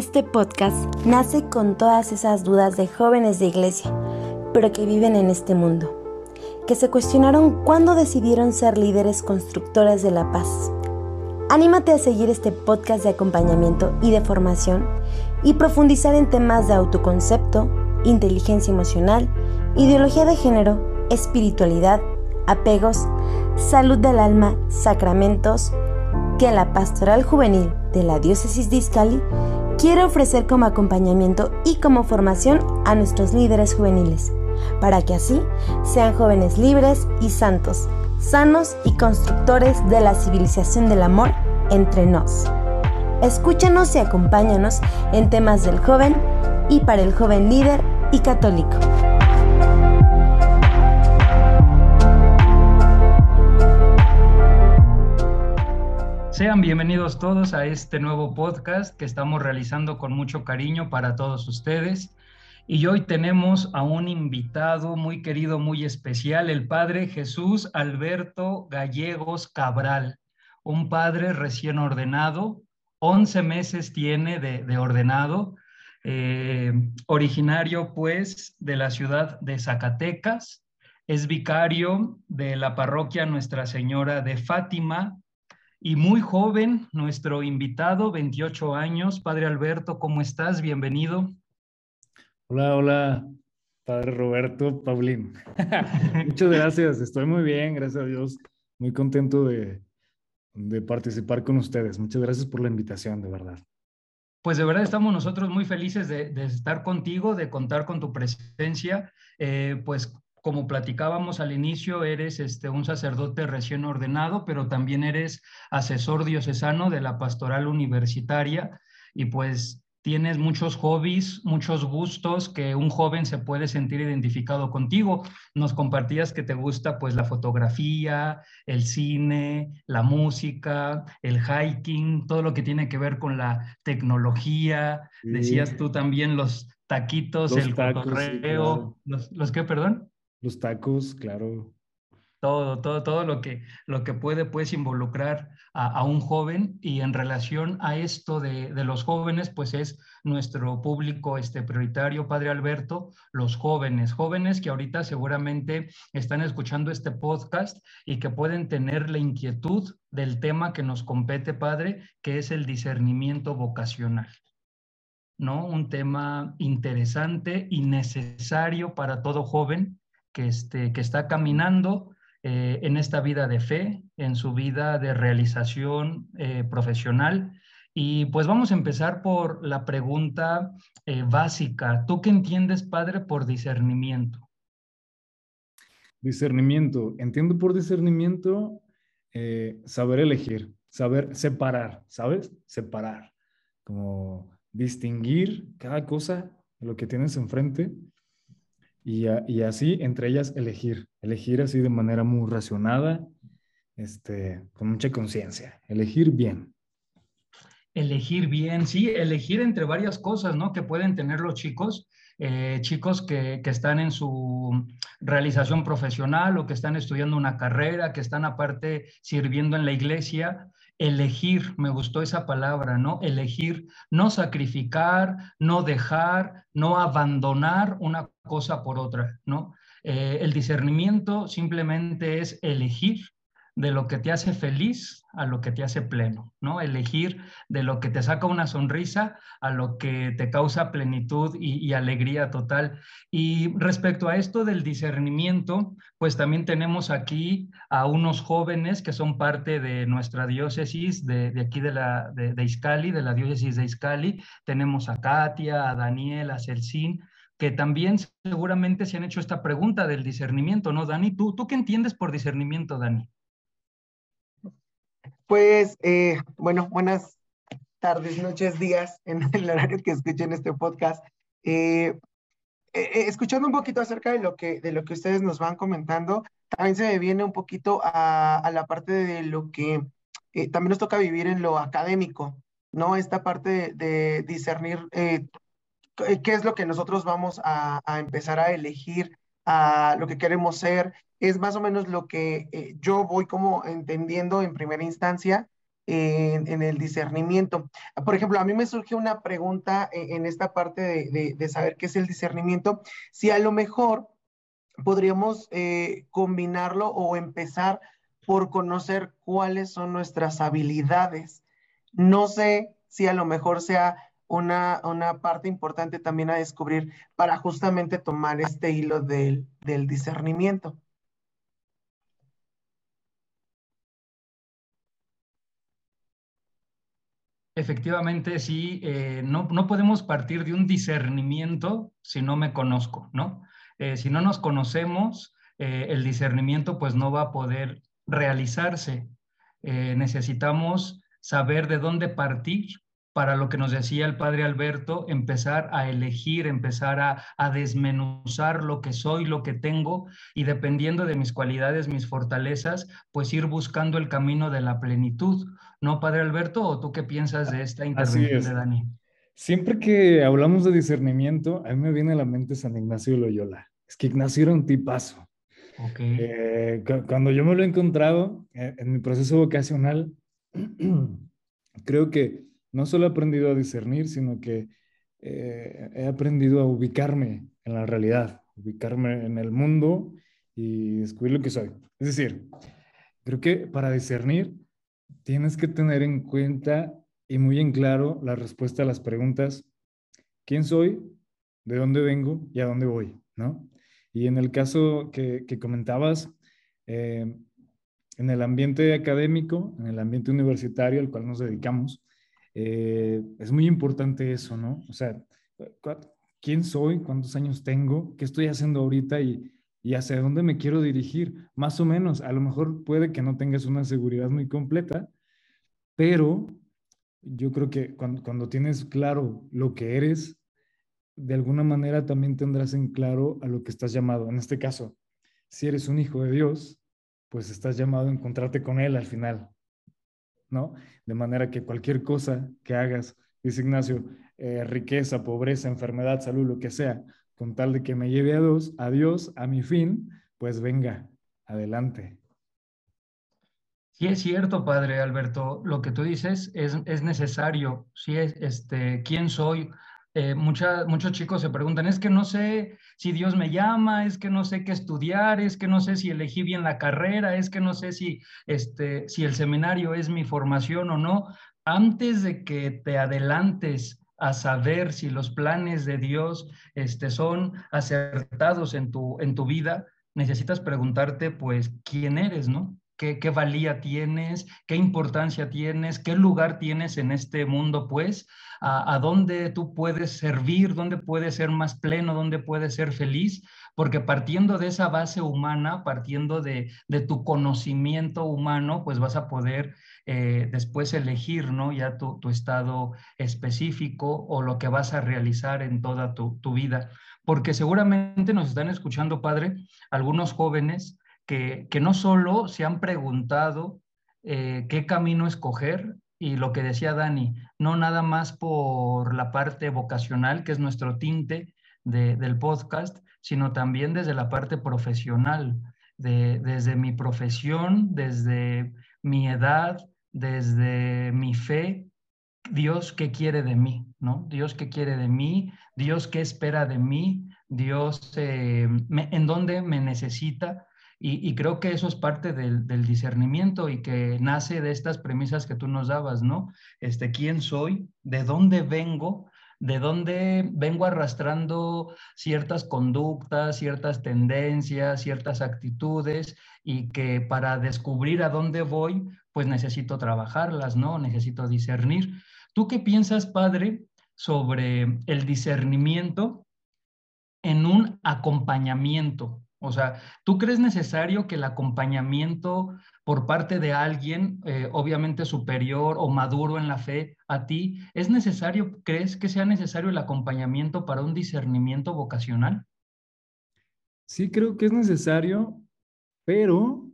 Este podcast nace con todas esas dudas de jóvenes de iglesia, pero que viven en este mundo, que se cuestionaron cuándo decidieron ser líderes constructores de la paz. Anímate a seguir este podcast de acompañamiento y de formación y profundizar en temas de autoconcepto, inteligencia emocional, ideología de género, espiritualidad, apegos, salud del alma, sacramentos, que la Pastoral Juvenil de la Diócesis de Izcali quiere ofrecer como acompañamiento y como formación a nuestros líderes juveniles, para que así sean jóvenes libres y santos, sanos y constructores de la civilización del amor entre nos. Escúchanos y acompáñanos en temas del joven y para el joven líder y católico. Sean bienvenidos todos a este nuevo podcast que estamos realizando con mucho cariño para todos ustedes. Y hoy tenemos a un invitado muy querido, muy especial, el padre Jesús Alberto Gallegos Cabral, un padre recién ordenado, 11 meses tiene de, ordenado, eh, originario pues de la ciudad de Zacatecas, es vicario de la parroquia Nuestra Señora de Fátima y muy joven, nuestro invitado, 28 años, Padre Alberto, ¿cómo estás? Bienvenido. Hola, hola, Padre Roberto, Paulín. Muchas gracias, estoy muy bien, gracias a Dios. Muy contento de, de participar con ustedes. Muchas gracias por la invitación, de verdad. Pues de verdad estamos nosotros muy felices de, de estar contigo, de contar con tu presencia. Eh, pues como platicábamos al inicio, eres este, un sacerdote recién ordenado, pero también eres asesor diocesano de la pastoral universitaria y pues tienes muchos hobbies, muchos gustos que un joven se puede sentir identificado contigo. Nos compartías que te gusta pues la fotografía, el cine, la música, el hiking, todo lo que tiene que ver con la tecnología. Decías tú también los taquitos, el tacos, los, los qué, perdón? Los tacos, claro. Todo, todo, todo lo que, lo que puede pues involucrar a, un joven y en relación a esto de, los jóvenes, pues es nuestro público este, prioritario, Padre Alberto, los jóvenes, jóvenes que ahorita seguramente están escuchando este podcast y que pueden tener la inquietud del tema que nos compete, Padre, que es el discernimiento vocacional. ¿no? Un tema interesante y necesario para todo joven que, este, que está caminando eh, en esta vida de fe, en su vida de realización eh, profesional. Y pues vamos a empezar por la pregunta eh, básica. ¿Tú qué entiendes, padre, por discernimiento? Discernimiento. Entiendo por discernimiento saber elegir, saber separar, ¿sabes? Separar, como distinguir cada cosa lo que tienes enfrente y, así entre ellas elegir, elegir así de manera muy racionada, este, con mucha conciencia, elegir bien. Elegir bien, sí, elegir entre varias cosas, ¿no? Que pueden tener los chicos, eh, chicos que, que, están en su realización profesional o que están estudiando una carrera, que están aparte sirviendo en la iglesia, elegir, me gustó esa palabra, ¿no? Elegir, no sacrificar, no dejar, no abandonar una cosa por otra, ¿no? Eh, el discernimiento simplemente es elegir de lo que te hace feliz a lo que te hace pleno, ¿no? Elegir de lo que te saca una sonrisa a lo que te causa plenitud y, alegría total. Y respecto a esto del discernimiento, pues también tenemos aquí a unos jóvenes que son parte de nuestra diócesis de, aquí de, la, de, Izcali, de la diócesis de Izcali. Tenemos a Katia, a Daniel, a Celcín, que también seguramente se han hecho esta pregunta del discernimiento, ¿no, Dani? ¿Tú, tú qué entiendes por discernimiento, Dani? Pues, eh, bueno, buenas tardes, noches, días, en el horario que escuchen este podcast. Eh, eh, escuchando un poquito acerca de lo, que, de lo que ustedes nos van comentando, también se me viene un poquito a, la parte de lo que también nos toca vivir en lo académico, ¿no? Esta parte de, discernir qué es lo que nosotros vamos a, empezar a elegir, a lo que queremos ser, es más o menos lo que eh, yo voy como entendiendo en primera instancia en, el discernimiento. Por ejemplo, a mí me surge una pregunta en, esta parte de, saber qué es el discernimiento, si a lo mejor podríamos eh, combinarlo o empezar por conocer cuáles son nuestras habilidades. No sé si a lo mejor sea una, una parte importante también a descubrir para justamente tomar este hilo del, del discernimiento. Efectivamente, sí, eh, no, no, podemos partir de un discernimiento si no me conozco, ¿no? Eh, si no nos conocemos, eh, el discernimiento pues no va a poder realizarse. necesitamos saber de dónde partir para lo que nos decía el padre Alberto, empezar a elegir, empezar a, desmenuzar lo que soy, lo que tengo, y dependiendo de mis cualidades, mis fortalezas, pues ir buscando el camino de la plenitud. ¿No, padre Alberto? ¿O tú qué piensas de esta intervención de Dani? Siempre que hablamos de discernimiento, a mí me viene a la mente San Ignacio de Loyola. Es que Ignacio era un tipazo. Okay. Eh, cuando yo me lo he encontrado eh, en mi proceso vocacional, creo que no solo he aprendido a discernir, sino que eh, he aprendido a ubicarme en la realidad, ubicarme en el mundo y descubrir lo que soy. Es decir, creo que para discernir tienes que tener en cuenta y muy en claro la respuesta a las preguntas, ¿quién soy? ¿De dónde vengo? ¿Y a dónde voy? ¿No? Y en el caso que, comentabas, eh, en el ambiente académico, en el ambiente universitario al cual nos dedicamos, eh, es muy importante eso, ¿no? O sea, ¿quién soy? ¿Cuántos años tengo? ¿Qué estoy haciendo ahorita? Y, y hacia dónde me quiero dirigir. Más o menos, a lo mejor puede que no tengas una seguridad muy completa, pero yo creo que cuando, cuando tienes claro lo que eres, de alguna manera también tendrás en claro a lo que estás llamado. En este caso, si eres un hijo de Dios, pues estás llamado a encontrarte con Él al final. De manera que cualquier cosa que hagas, dice Ignacio, eh, riqueza, pobreza, enfermedad, salud, lo que sea, con tal de que me lleve a Dios, a Dios, a mi fin, pues venga, adelante. Sí es cierto, padre Alberto, lo que tú dices es, es necesario. Sí es, este, ¿quién soy? Eh, muchos chicos se preguntan, es que no sé si Dios me llama, es que no sé qué estudiar, es que no sé si elegí bien la carrera, es que no sé si, este, si el seminario es mi formación o no. Antes de que te adelantes a saber si los planes de Dios este, son acertados en tu, en tu vida, necesitas preguntarte, pues, ¿quién eres, no? ¿Qué, ¿Qué valía tienes? ¿Qué importancia tienes? ¿Qué lugar tienes en este mundo, pues? a, dónde tú puedes servir, dónde puedes ser más pleno, dónde puedes ser feliz, porque partiendo de esa base humana, partiendo de, tu conocimiento humano, pues vas a poder eh, después elegir, ¿no? Ya tu, estado específico o lo que vas a realizar en toda tu, vida. Porque seguramente nos están escuchando, padre, algunos jóvenes que, no solo se han preguntado eh, qué camino escoger, y lo que decía Dani, no nada más por la parte vocacional, que es nuestro tinte del podcast, sino también desde la parte profesional, desde mi profesión, desde mi edad, desde mi fe, Dios qué quiere de mí, ¿no? Dios qué quiere de mí, Dios qué espera de mí, Dios eh, en dónde me necesita y, creo que eso es parte del, discernimiento y que nace de estas premisas que tú nos dabas, ¿no? Este, ¿Quién soy? ¿De dónde vengo? ¿De dónde vengo arrastrando ciertas conductas, ciertas tendencias, ciertas actitudes? Y que para descubrir a dónde voy, pues necesito trabajarlas, ¿no? Necesito discernir. ¿Tú qué piensas, padre, sobre el discernimiento en un acompañamiento? O sea, ¿tú crees necesario que el acompañamiento por parte de alguien, eh, obviamente superior o maduro en la fe a ti, es necesario, crees que sea necesario el acompañamiento para un discernimiento vocacional? Sí, creo que es necesario, pero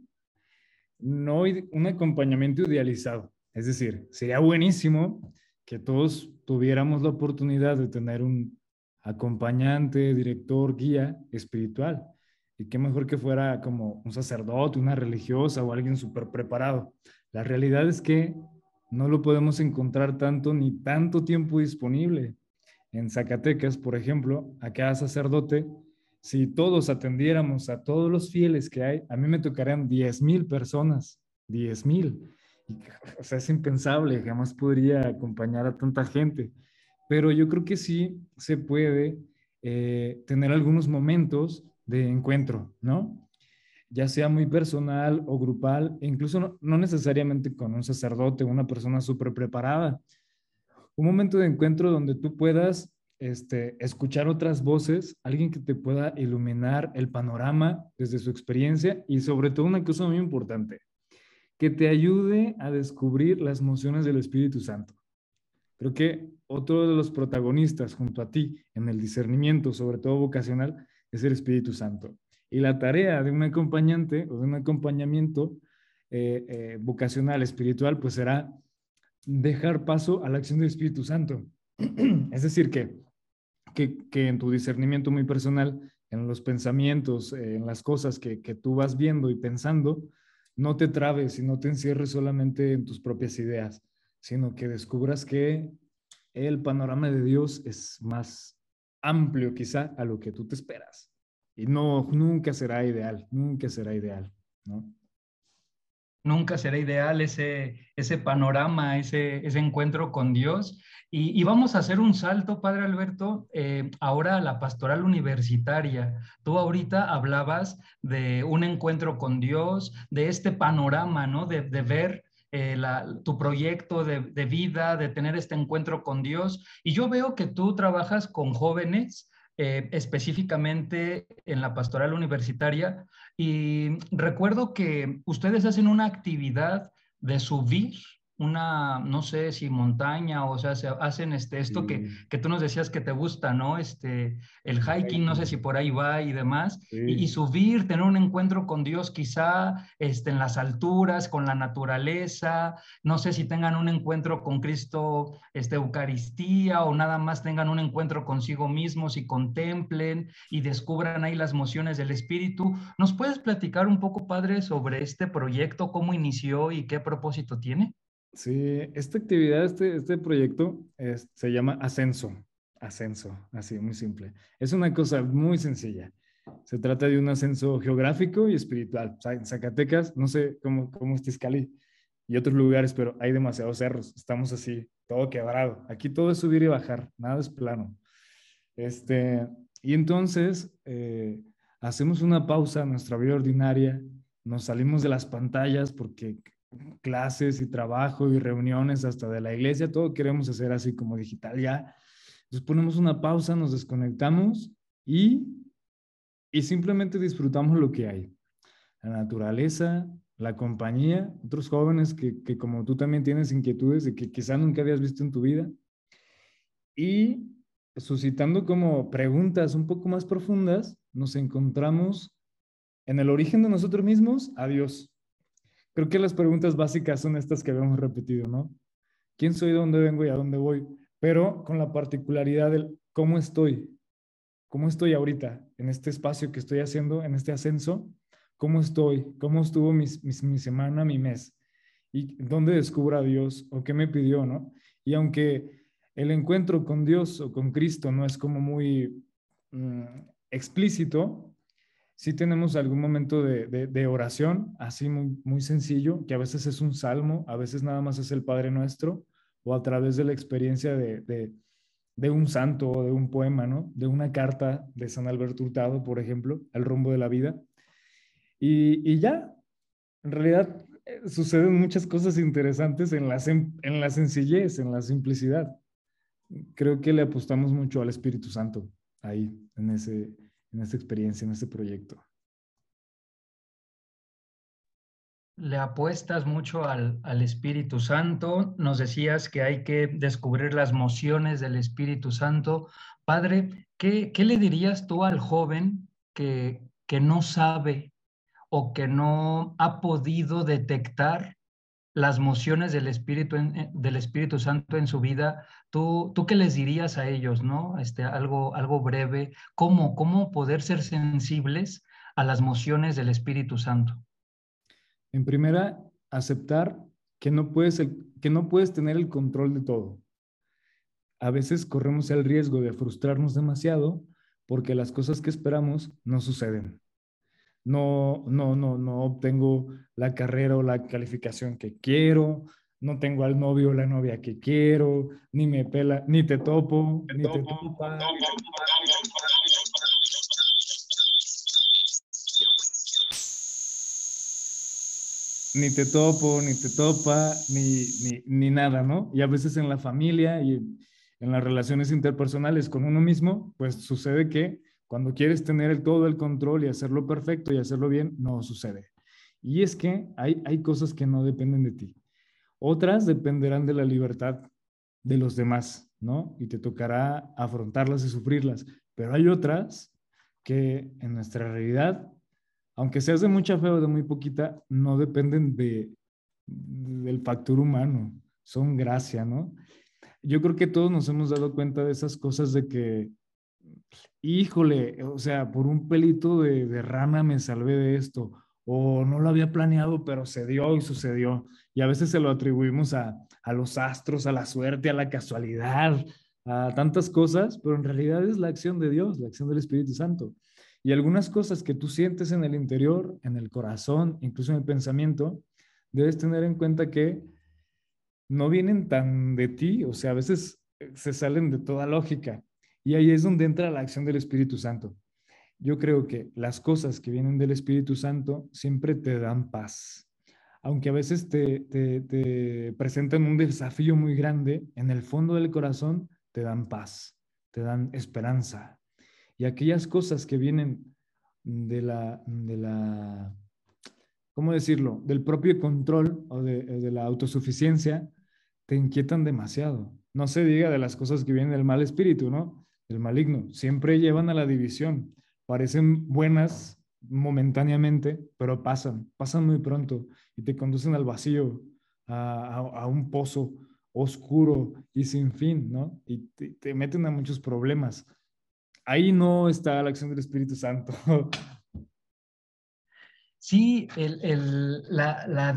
no un acompañamiento idealizado. Es decir, sería buenísimo que todos tuviéramos la oportunidad de tener un acompañante, director, guía espiritual y qué mejor que fuera como un sacerdote, una religiosa o alguien súper preparado. La realidad es que no lo podemos encontrar tanto ni tanto tiempo disponible. En Zacatecas, por ejemplo, a cada sacerdote, si todos atendiéramos a todos los fieles que hay, a mí me tocarían 10 mil personas, 10 mil. O sea, es impensable, jamás podría acompañar a tanta gente. Pero yo creo que sí se puede eh, tener algunos momentos de encuentro, ¿no? Ya sea muy personal o grupal, e incluso no, necesariamente con un sacerdote, una persona súper preparada. Un momento de encuentro donde tú puedas este, escuchar otras voces, alguien que te pueda iluminar el panorama desde su experiencia y sobre todo una cosa muy importante, que te ayude a descubrir las emociones del Espíritu Santo. Creo que otro de los protagonistas junto a ti en el discernimiento, sobre todo vocacional, es el Espíritu Santo. Y la tarea de un acompañante o de un acompañamiento eh, eh, vocacional, espiritual, pues será dejar paso a la acción del Espíritu Santo. es decir, que, que, en tu discernimiento muy personal, en los pensamientos, en las cosas que, que tú vas viendo y pensando, no te trabes y no te encierres solamente en tus propias ideas, sino que descubras que el panorama de Dios es más amplio quizá a lo que tú te esperas. Y no, nunca será ideal, nunca será ideal, ¿no? Nunca será ideal ese, ese panorama, ese, ese encuentro con Dios. Y, vamos a hacer un salto, Padre Alberto, eh, ahora a la pastoral universitaria. Tú ahorita hablabas de un encuentro con Dios, de este panorama, ¿no? De, de ver eh, tu proyecto de, vida, de tener este encuentro con Dios. Y yo veo que tú trabajas con jóvenes, eh, específicamente en la pastoral universitaria, y recuerdo que ustedes hacen una actividad de subir una, no sé si montaña, o sea, se hacen este, esto que, que, tú nos decías que te gusta, ¿no? Este, el hiking, no sé si por ahí va y demás, y, subir, tener un encuentro con Dios quizá este, en las alturas, con la naturaleza, no sé si tengan un encuentro con Cristo, este, Eucaristía, o nada más tengan un encuentro consigo mismos y contemplen y descubran ahí las mociones del Espíritu. ¿Nos puedes platicar un poco, Padre, sobre este proyecto, cómo inició y qué propósito tiene? Sí, esta actividad, este, este proyecto se llama Ascenso. Ascenso, así, muy simple. Es una cosa muy sencilla. Se trata de un ascenso geográfico y espiritual. En Zacatecas, no sé cómo, cómo es Tiscali y otros lugares, pero hay demasiados cerros. Estamos así, todo quebrado. Aquí todo es subir y bajar, nada es plano. Este, y entonces eh, hacemos una pausa en nuestra vida ordinaria, nos salimos de las pantallas porque clases y trabajo y reuniones hasta de la iglesia, todo queremos hacer así como digital ya. Entonces ponemos una pausa, nos desconectamos y, y simplemente disfrutamos lo que hay. La naturaleza, la compañía, otros jóvenes que, que como tú también tienes inquietudes de que quizá nunca habías visto en tu vida. Y suscitando como preguntas un poco más profundas, nos encontramos en el origen de nosotros mismos a Dios. Creo que las preguntas básicas son estas que habíamos repetido, ¿no? ¿Quién soy, dónde vengo y a dónde voy? Pero con la particularidad del cómo estoy, cómo estoy ahorita en este espacio que estoy haciendo, en este ascenso, cómo estoy, cómo estuvo mi, mi, semana, mi mes, y dónde descubro a Dios o qué me pidió, ¿no? Y aunque el encuentro con Dios o con Cristo no es como muy mm, explícito, sí tenemos algún momento de, oración, así muy, sencillo, que a veces es un salmo, a veces nada más es el Padre Nuestro, o a través de la experiencia de, un santo o de un poema, ¿no? De una carta de San Alberto Hurtado, por ejemplo, El rumbo de la vida. Y, ya, en realidad eh, suceden muchas cosas interesantes en la, en la sencillez, en la simplicidad. Creo que le apostamos mucho al Espíritu Santo ahí, en ese, en esta experiencia, en este proyecto? Le apuestas mucho al, Espíritu Santo. Nos decías que hay que descubrir las mociones del Espíritu Santo. Padre, ¿qué, le dirías tú al joven que, que no sabe o que no ha podido detectar las mociones del Espíritu, del Espíritu Santo en su vida, ¿tú, ¿tú qué les dirías a ellos, no? Este, algo, algo breve, ¿cómo, ¿cómo poder ser sensibles a las mociones del Espíritu Santo? En primera, aceptar que no puedes, que no puedes tener el control de todo. A veces corremos el riesgo de frustrarnos demasiado porque las cosas que esperamos no suceden. No, no, no, no obtengo la carrera o la calificación que quiero, no tengo al novio o la novia que quiero, ni me pela, ni te topo, ni te topa. Ni te topo, ni te topa, ni, ni, ni nada, ¿no? Y a veces en la familia y en las relaciones interpersonales con uno mismo, pues sucede que cuando quieres tener todo el control y hacerlo perfecto y hacerlo bien, no sucede. Y es que hay, hay cosas que no dependen de ti. Otras dependerán de la libertad de los demás, ¿no? Y te tocará afrontarlas y sufrirlas. Pero hay otras que en nuestra realidad, aunque seas de mucha fe o de muy poquita, no dependen de, del factor humano, son gracia, ¿no? Yo creo que todos nos hemos dado cuenta de esas cosas de que, híjole, o sea, por un pelito de, de rana me salvé de esto, o no lo había planeado, pero se dio y sucedió. Y a veces se lo atribuimos a, a los astros, a la suerte, a la casualidad, a tantas cosas, pero en realidad es la acción de Dios, la acción del Espíritu Santo. Y algunas cosas que tú sientes en el interior, en el corazón, incluso en el pensamiento, debes tener en cuenta que no vienen tan de ti, o sea, a veces eh, se salen de toda lógica. Y ahí es donde entra la acción del Espíritu Santo yo creo que las cosas que vienen del Espíritu Santo siempre te dan paz. Aunque a veces te, te, presentan un desafío muy grande, en el fondo del corazón te dan paz, te dan esperanza. Y aquellas cosas que vienen de la, de la ¿cómo decirlo?, del propio control o de, de la autosuficiencia, te inquietan demasiado. No se diga de las cosas que vienen del mal espíritu, ¿no? Del maligno. Siempre llevan a la división parecen buenas momentáneamente, pero pasan, pasan muy pronto y te conducen al vacío, a, un pozo oscuro y sin fin, ¿no? Y te, meten a muchos problemas. Ahí no está la acción del Espíritu Santo. Sí, el,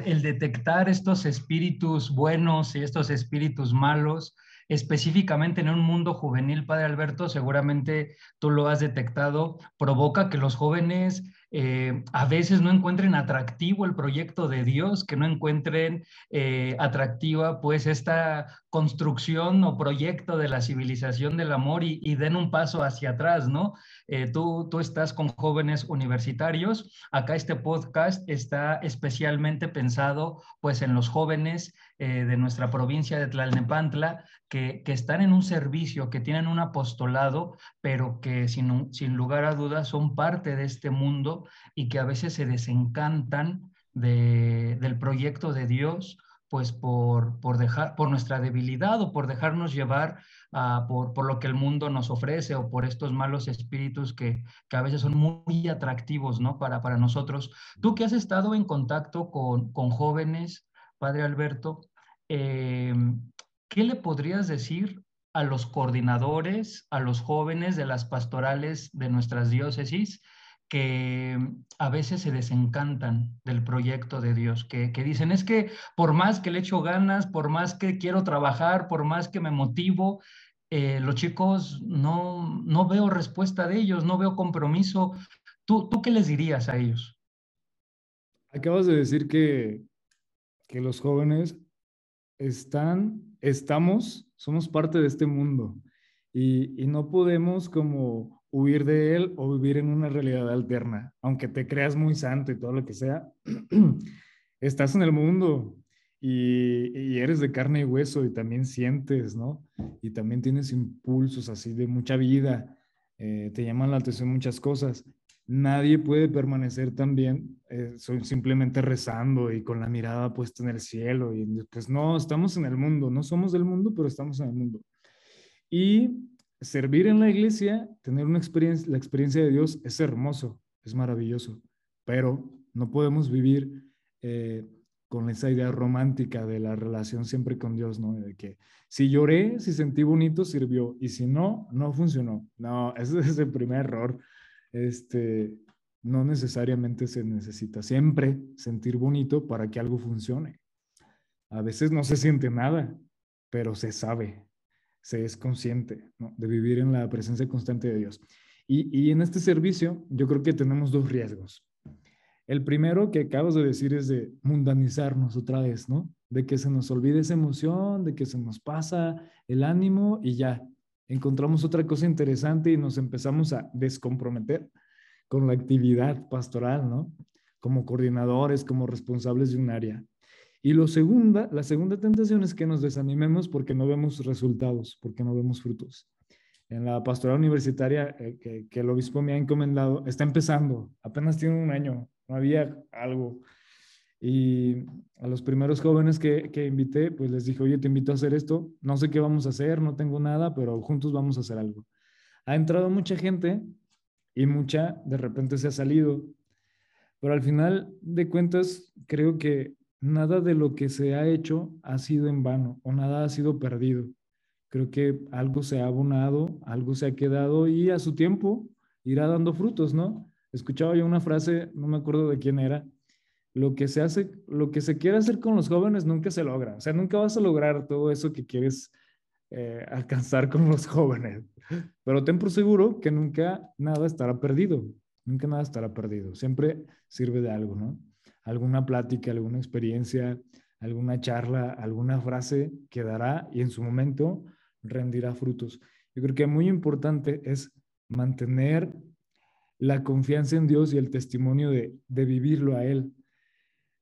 el detectar estos espíritus buenos y estos espíritus malos, específicamente en un mundo juvenil, Padre Alberto, seguramente tú lo has detectado, provoca que los jóvenes eh, a veces no encuentren atractivo el proyecto de Dios, que no encuentren eh, atractiva pues esta construcción o proyecto de la civilización del amor y, den un paso hacia atrás, ¿no? Eh, tú, tú estás con jóvenes universitarios, acá este podcast está especialmente pensado pues en los jóvenes de nuestra provincia de Tlalnepantla, que, que, están en un servicio, que tienen un apostolado, pero que sin, sin lugar a dudas son parte de este mundo y que a veces se desencantan del proyecto de Dios, pues por, por, dejar, por nuestra debilidad o por dejarnos llevar uh, por, por, lo que el mundo nos ofrece o por estos malos espíritus que, que a veces son muy atractivos ¿no? para, para nosotros. Tú que has estado en contacto con, con jóvenes, Padre Alberto, eh, ¿qué le podrías decir a los coordinadores, a los jóvenes de las pastorales de nuestras diócesis que a veces se desencantan del proyecto de Dios, que, dicen, es que por más que le echo ganas, por más que quiero trabajar, por más que me motivo, eh, los chicos no, no veo respuesta de ellos, no veo compromiso. ¿Tú, ¿Tú qué les dirías a ellos? Acabas de decir que, que los jóvenes están, estamos, somos parte de este mundo y, y no podemos como huir de él o vivir en una realidad alterna. Aunque te creas muy santo y todo lo que sea, estás en el mundo y, eres de carne y hueso y también sientes, ¿no? Y también tienes impulsos así de mucha vida, eh, te llaman la atención muchas cosas. Nadie puede permanecer también eh, simplemente rezando y con la mirada puesta en el cielo. Y pues no, estamos en el mundo, no somos del mundo, pero estamos en el mundo. Y servir en la iglesia, tener una experiencia, la experiencia de Dios es hermoso, es maravilloso, pero no podemos vivir eh, con esa idea romántica de la relación siempre con Dios, ¿no? De que si lloré, si sentí bonito, sirvió, y si no, no funcionó. No, ese es el primer error. Este, no necesariamente se necesita siempre sentir bonito para que algo funcione. A veces no se siente nada, pero se sabe, se es consciente de vivir en la presencia constante de Dios. Y, y, en este servicio yo creo que tenemos dos riesgos. El primero que acabas de decir es de mundanizarnos otra vez, ¿no? De que se nos olvide esa emoción, de que se nos pasa el ánimo y ya, encontramos otra cosa interesante y nos empezamos a descomprometer con la actividad pastoral, ¿no? Como coordinadores, como responsables de un área. Y lo segunda, la segunda tentación es que nos desanimemos porque no vemos resultados, porque no vemos frutos. En la pastoral universitaria eh, que, que el obispo me ha encomendado, está empezando, apenas tiene un año, no había algo. Y a los primeros jóvenes que, que, invité, pues les dije, oye, te invito a hacer esto, no sé qué vamos a hacer, no tengo nada, pero juntos vamos a hacer algo. Ha entrado mucha gente y mucha de repente se ha salido, pero al final de cuentas creo que nada de lo que se ha hecho ha sido en vano o nada ha sido perdido. Creo que algo se ha abonado, algo se ha quedado y a su tiempo irá dando frutos, ¿no? Escuchaba yo una frase, no me acuerdo de quién era, lo que se hace, lo que se quiere hacer con los jóvenes nunca se logra. O sea, nunca vas a lograr todo eso que quieres eh, alcanzar con los jóvenes. Pero ten por seguro que nunca nada estará perdido. Nunca nada estará perdido. Siempre sirve de algo, ¿no? Alguna plática, alguna experiencia, alguna charla, alguna frase quedará y en su momento rendirá frutos. Yo creo que muy importante es mantener la confianza en Dios y el testimonio de, vivirlo a Él.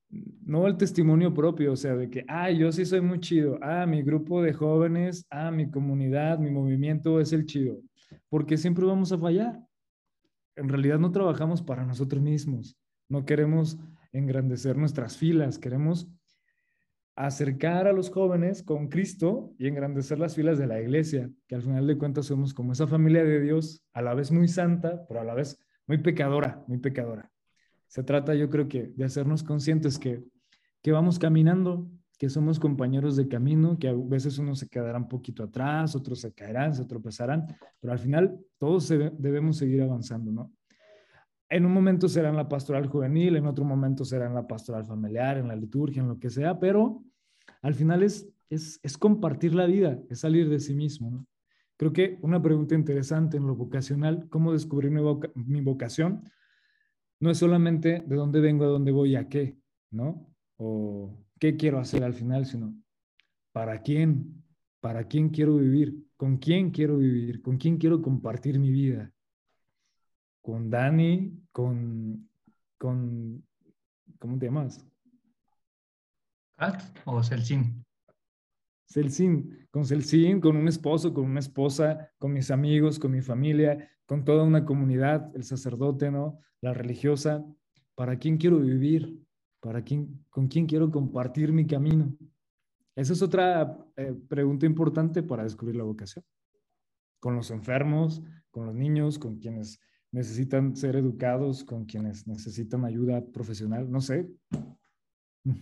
No el testimonio propio, o sea, de que, ah, yo sí soy muy chido, ah, mi grupo de jóvenes, ah, mi comunidad, mi movimiento es el chido, porque siempre vamos a fallar. En realidad no trabajamos para nosotros mismos, no queremos engrandecer nuestras filas, queremos acercar a los jóvenes con Cristo y engrandecer las filas de la iglesia, que al final de cuentas somos como esa familia de Dios, a la vez muy santa, pero a la vez muy pecadora, muy pecadora. Se trata, yo creo que, de hacernos conscientes que, que vamos caminando, que somos compañeros de camino, que a veces uno se quedará un poquito atrás, otros se caerán, se tropezarán, pero al final todos debemos seguir avanzando, ¿no? En un momento será en la pastoral juvenil, en otro momento será en la pastoral familiar, en la liturgia, en lo que sea, pero al final es, es, es compartir la vida, es salir de sí mismo, ¿no? Creo que una pregunta interesante en lo vocacional, ¿cómo descubrir mi, vocación? No es solamente de dónde vengo, a dónde voy, a qué, ¿no? O qué quiero hacer al final, sino para quién, para quién quiero vivir, con quién quiero vivir, con quién quiero compartir mi vida. Con Dani, con, con ¿cómo te llamas? ¿Kat o Celsin? Celsin, con Celsin, con un esposo, con una esposa, con mis amigos, con mi familia, con toda una comunidad, el sacerdote, ¿no? La religiosa. ¿Para quién quiero vivir? ¿Para quién, con quién quiero compartir mi camino? Esa es otra eh, pregunta importante para descubrir la vocación. Con los enfermos, con los niños, con quienes necesitan ser educados, con quienes necesitan ayuda profesional, no sé,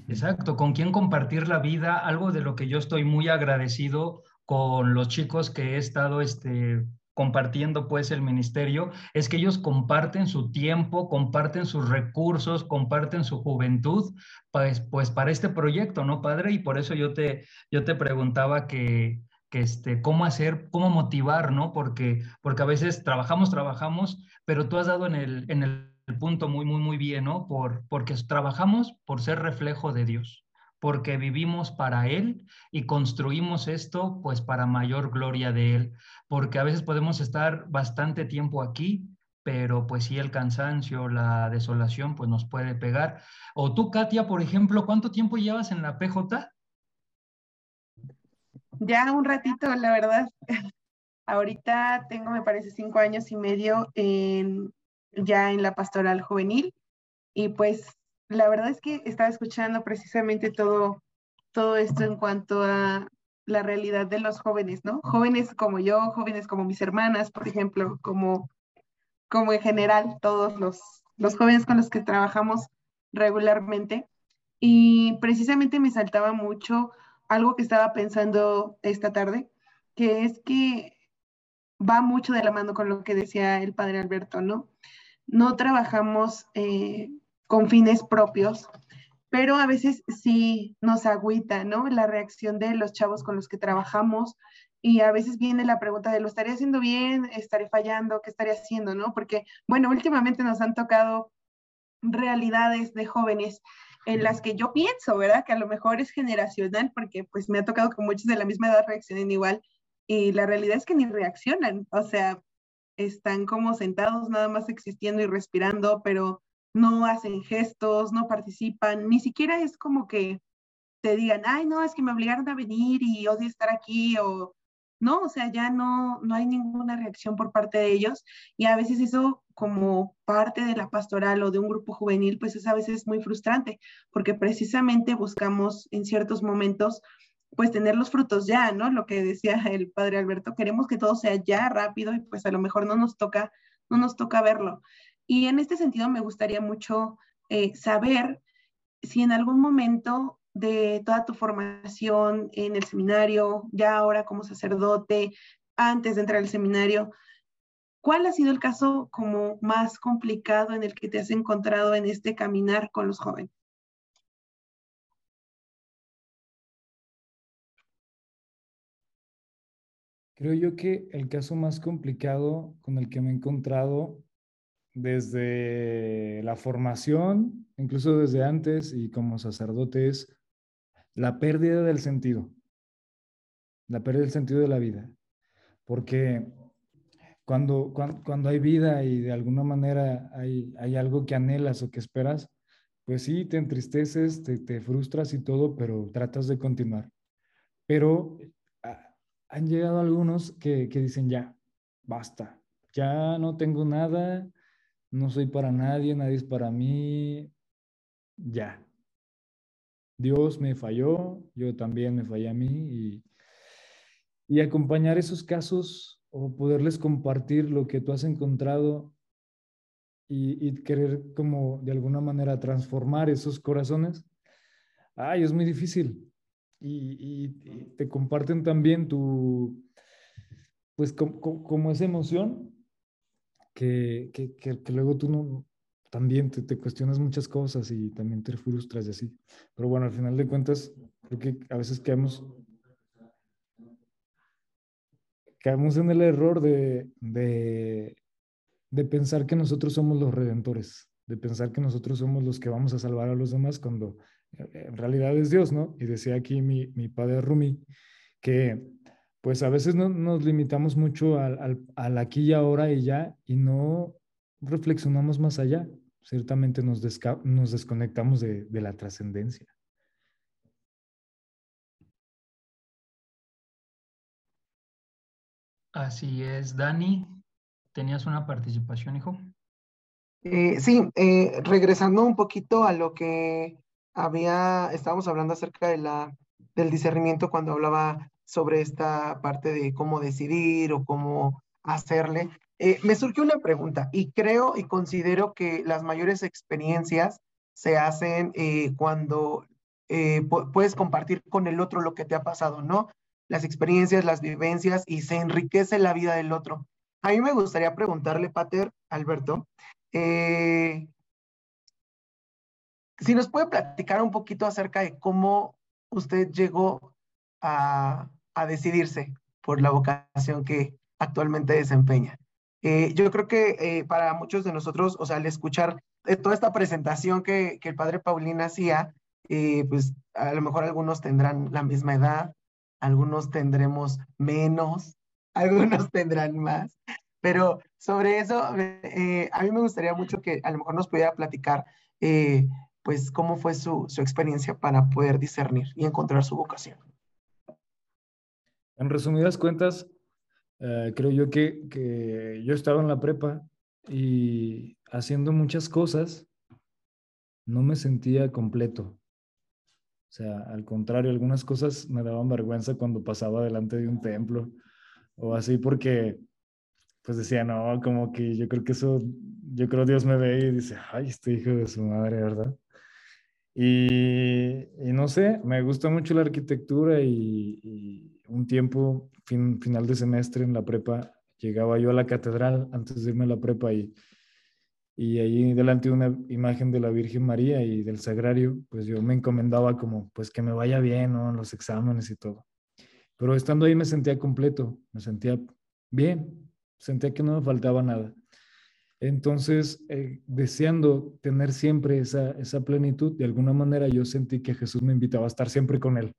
Exacto, con quién compartir la vida, algo de lo que yo estoy muy agradecido con los chicos que he estado este, compartiendo pues el ministerio, es que ellos comparten su tiempo, comparten sus recursos, comparten su juventud, pues, pues para este proyecto, ¿no, padre? Y por eso yo te, yo te preguntaba que, que este, cómo hacer, cómo motivar, ¿no? Porque, porque a veces trabajamos, trabajamos, pero tú has dado en el, en el punto muy, muy, muy bien, ¿no? Por, porque trabajamos por ser reflejo de Dios, porque vivimos para Él y construimos esto pues para mayor gloria de Él, porque a veces podemos estar bastante tiempo aquí, pero pues sí el cansancio, la desolación pues nos puede pegar. O tú, Katia, por ejemplo, ¿cuánto tiempo llevas en la PJ? Ya un ratito, la verdad. Ahorita tengo, me parece, cinco años y medio en, ya en la pastoral juvenil. Y pues la verdad es que estaba escuchando precisamente todo, todo esto en cuanto a la realidad de los jóvenes, ¿no? Jóvenes como yo, jóvenes como mis hermanas, por ejemplo, como, como en general todos los, los jóvenes con los que trabajamos regularmente. Y precisamente me saltaba mucho algo que estaba pensando esta tarde, que es que va mucho de la mano con lo que decía el padre Alberto, ¿no? no trabajamos eh, con fines propios, pero a veces sí nos agüita, ¿no? La reacción de los chavos con los que trabajamos y a veces viene la pregunta de, ¿lo estaré haciendo bien? ¿Estaré fallando? ¿Qué estaré haciendo? ¿No? Porque, bueno, últimamente nos han tocado realidades de jóvenes en las que yo pienso, ¿verdad? Que a lo mejor es generacional, porque pues me ha tocado que muchos de la misma edad reaccionen igual y la realidad es que ni reaccionan, o sea, están como sentados nada más existiendo y respirando, pero no hacen gestos, no participan, ni siquiera es como que te digan, ay, no, es que me obligaron a venir y odio estar aquí, o no, o sea, ya no, no hay ninguna reacción por parte de ellos y a veces eso como parte de la pastoral o de un grupo juvenil, pues es a veces muy frustrante, porque precisamente buscamos en ciertos momentos pues tener los frutos ya, ¿no? Lo que decía el padre Alberto, queremos que todo sea ya rápido y pues a lo mejor no nos toca, no nos toca verlo. Y en este sentido me gustaría mucho eh, saber si en algún momento de toda tu formación en el seminario, ya ahora como sacerdote, antes de entrar al seminario, ¿cuál ha sido el caso como más complicado en el que te has encontrado en este caminar con los jóvenes? Creo yo que el caso más complicado con el que me he encontrado desde la formación, incluso desde antes y como sacerdote, es la pérdida del sentido, la pérdida del sentido de la vida. Porque cuando, cuando, hay vida y de alguna manera hay, hay, algo que anhelas o que esperas, pues sí, te entristeces, te, te frustras y todo, pero tratas de continuar. Pero han llegado algunos que, que dicen, ya, basta, ya no tengo nada, no soy para nadie, nadie es para mí, ya. Dios me falló, yo también me fallé a mí y, y acompañar esos casos o poderles compartir lo que tú has encontrado y, y, querer como de alguna manera transformar esos corazones, ay, es muy difícil y, te comparten también tu, pues como, esa emoción que, que, que, luego tú no, también te, te, cuestionas muchas cosas y también te frustras y así. Pero bueno, al final de cuentas, creo que a veces quedamos, caemos en el error de, de, de pensar que nosotros somos los redentores, de pensar que nosotros somos los que vamos a salvar a los demás cuando en realidad es Dios, ¿no? Y decía aquí mi, mi padre Rumi que pues a veces no, nos limitamos mucho al, al, aquí y ahora y ya y no reflexionamos más allá. Ciertamente nos, nos desconectamos de, de la trascendencia. Así es, Dani. ¿Tenías una participación, hijo? Eh, sí, eh, regresando un poquito a lo que había, estábamos hablando acerca de la, del discernimiento cuando hablaba sobre esta parte de cómo decidir o cómo hacerle. Eh, me surgió una pregunta y creo y considero que las mayores experiencias se hacen eh, cuando eh, puedes compartir con el otro lo que te ha pasado, ¿no? Las experiencias, las vivencias y se enriquece la vida del otro. A mí me gustaría preguntarle, Pater, Alberto, si nos puede platicar un poquito acerca de cómo usted llegó a, decidirse por la vocación que actualmente desempeña. Eh, yo creo que eh, para muchos de nosotros, o sea, al escuchar eh, toda esta presentación que, el padre Paulín hacía, pues a lo mejor algunos tendrán la misma edad, algunos tendremos menos, algunos tendrán más, pero sobre eso, a mí me gustaría mucho que a lo mejor nos pudiera platicar pues cómo fue su, experiencia para poder discernir y encontrar su vocación. En resumidas cuentas, eh, creo yo que, que, yo estaba en la prepa y haciendo muchas cosas, no me sentía completo. O sea, al contrario, algunas cosas me daban vergüenza cuando pasaba delante de un templo o así porque pues decía, no, como que yo creo que eso, yo creo Dios me ve y dice, ay, este hijo de su madre, ¿verdad? Y, no sé, me gusta mucho la arquitectura y, un tiempo, fin, final de semestre en la prepa, llegaba yo a la catedral antes de irme a la prepa y, y ahí delante de una imagen de la Virgen María y del Sagrario, pues yo me encomendaba como, pues que me vaya bien, ¿no? Los exámenes y todo. Pero estando ahí me sentía completo, me sentía bien, sentía que no me faltaba nada. Entonces, eh, deseando tener siempre esa, esa plenitud, de alguna manera yo sentí que Jesús me invitaba a estar siempre con Él.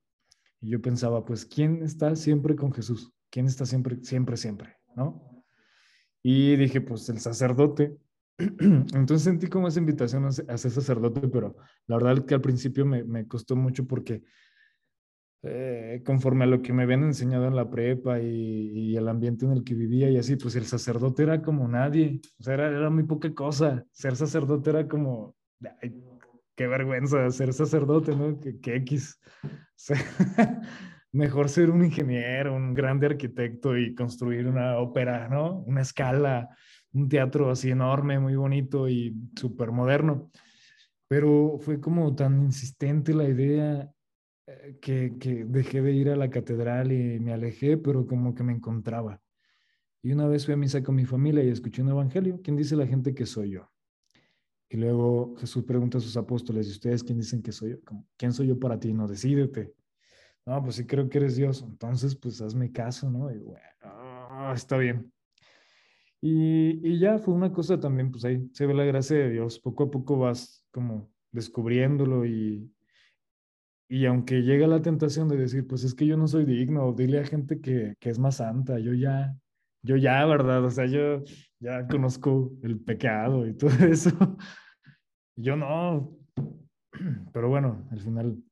Y yo pensaba, pues, ¿quién está siempre con Jesús? ¿Quién está siempre, siempre, siempre? ¿No? Y dije, pues el sacerdote, Entonces sentí como esa invitación a ser sacerdote, pero la verdad es que al principio me, me costó mucho porque eh, conforme a lo que me habían enseñado en la prepa y, el ambiente en el que vivía y así, pues el sacerdote era como nadie, o sea, era, era muy poca cosa. Ser sacerdote era como, qué vergüenza ser sacerdote, ¿no? Que, que X. mejor ser un ingeniero, un grande arquitecto y construir una ópera, ¿no? Una escala un teatro así enorme, muy bonito y súper moderno. Pero fue como tan insistente la idea eh, que, que, dejé de ir a la catedral y me alejé, pero como que me encontraba. Y una vez fui a misa con mi familia y escuché un evangelio. ¿Quién dice la gente que soy yo? Y luego Jesús pregunta a sus apóstoles, ¿y ustedes quién dicen que soy yo? ¿Quién soy yo para ti? No, decídete. No, pues sí creo que eres Dios. Entonces, pues hazme caso, ¿no? Y bueno, ah, está bien. Y, ya fue una cosa también, pues ahí se ve la gracia de Dios. Poco a poco vas como descubriéndolo y, y aunque llega la tentación de decir, pues es que yo no soy digno, dile a gente que, que es más santa, yo ya, yo ya, ¿verdad? O sea, yo ya conozco el pecado y todo eso. Yo no. Pero bueno, al final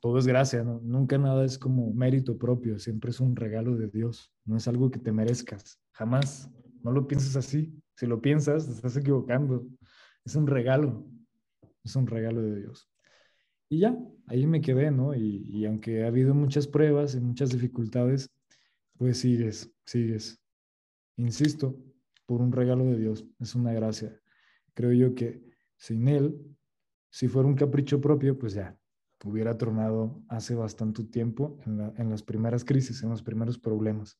todo es gracia, ¿no? Nunca nada es como mérito propio, siempre es un regalo de Dios, no es algo que te merezcas, jamás. No lo pienses así. Si lo piensas, te estás equivocando. Es un regalo. Es un regalo de Dios. Y ya, ahí me quedé, ¿no? Y, aunque ha habido muchas pruebas y muchas dificultades, pues sigues, sigues. Insisto, por un regalo de Dios. Es una gracia. Creo yo que sin Él, si fuera un capricho propio, pues ya, hubiera tronado hace bastante tiempo en, en las primeras crisis, en los primeros problemas.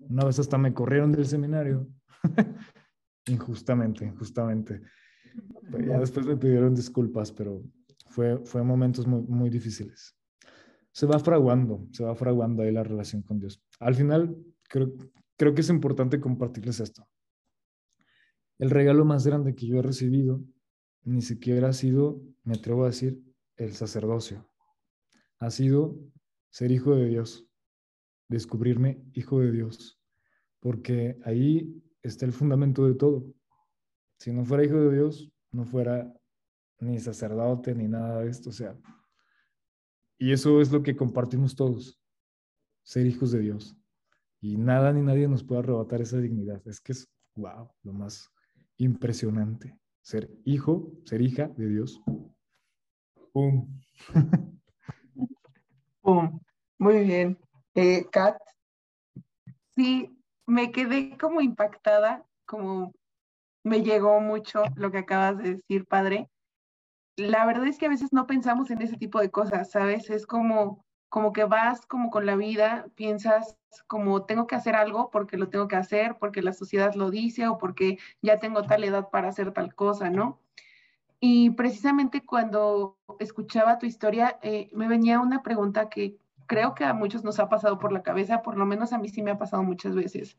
Una vez hasta me corrieron del seminario injustamente, injustamente. ya después me pidieron disculpas, pero fue, fue momentos muy, muy difíciles. Se va fraguando, se va fraguando ahí la relación con Dios. Al final, creo, creo que es importante compartirles esto. El regalo más grande que yo he recibido ni siquiera ha sido, me atrevo a decir, el sacerdocio. Ha sido ser hijo de Dios, descubrirme hijo de Dios, porque ahí está el fundamento de todo. Si no fuera hijo de Dios, no fuera ni sacerdote ni nada de esto. O sea, y eso es lo que compartimos todos, ser hijos de Dios. Y nada ni nadie nos puede arrebatar esa dignidad. Es que es, wow, lo más impresionante. Ser hijo, ser hija de Dios. ¡Pum! ¡Pum! Muy bien. Eh, Kat. Sí, me quedé como impactada, como me llegó mucho lo que acabas de decir, padre. La verdad es que a veces no pensamos en ese tipo de cosas, ¿sabes? Es como, como que vas como con la vida, piensas como tengo que hacer algo porque lo tengo que hacer, porque la sociedad lo dice o porque ya tengo tal edad para hacer tal cosa, ¿no? Y precisamente cuando escuchaba tu historia, eh, me venía una pregunta que creo que a muchos nos ha pasado por la cabeza, por lo menos a mí sí me ha pasado muchas veces.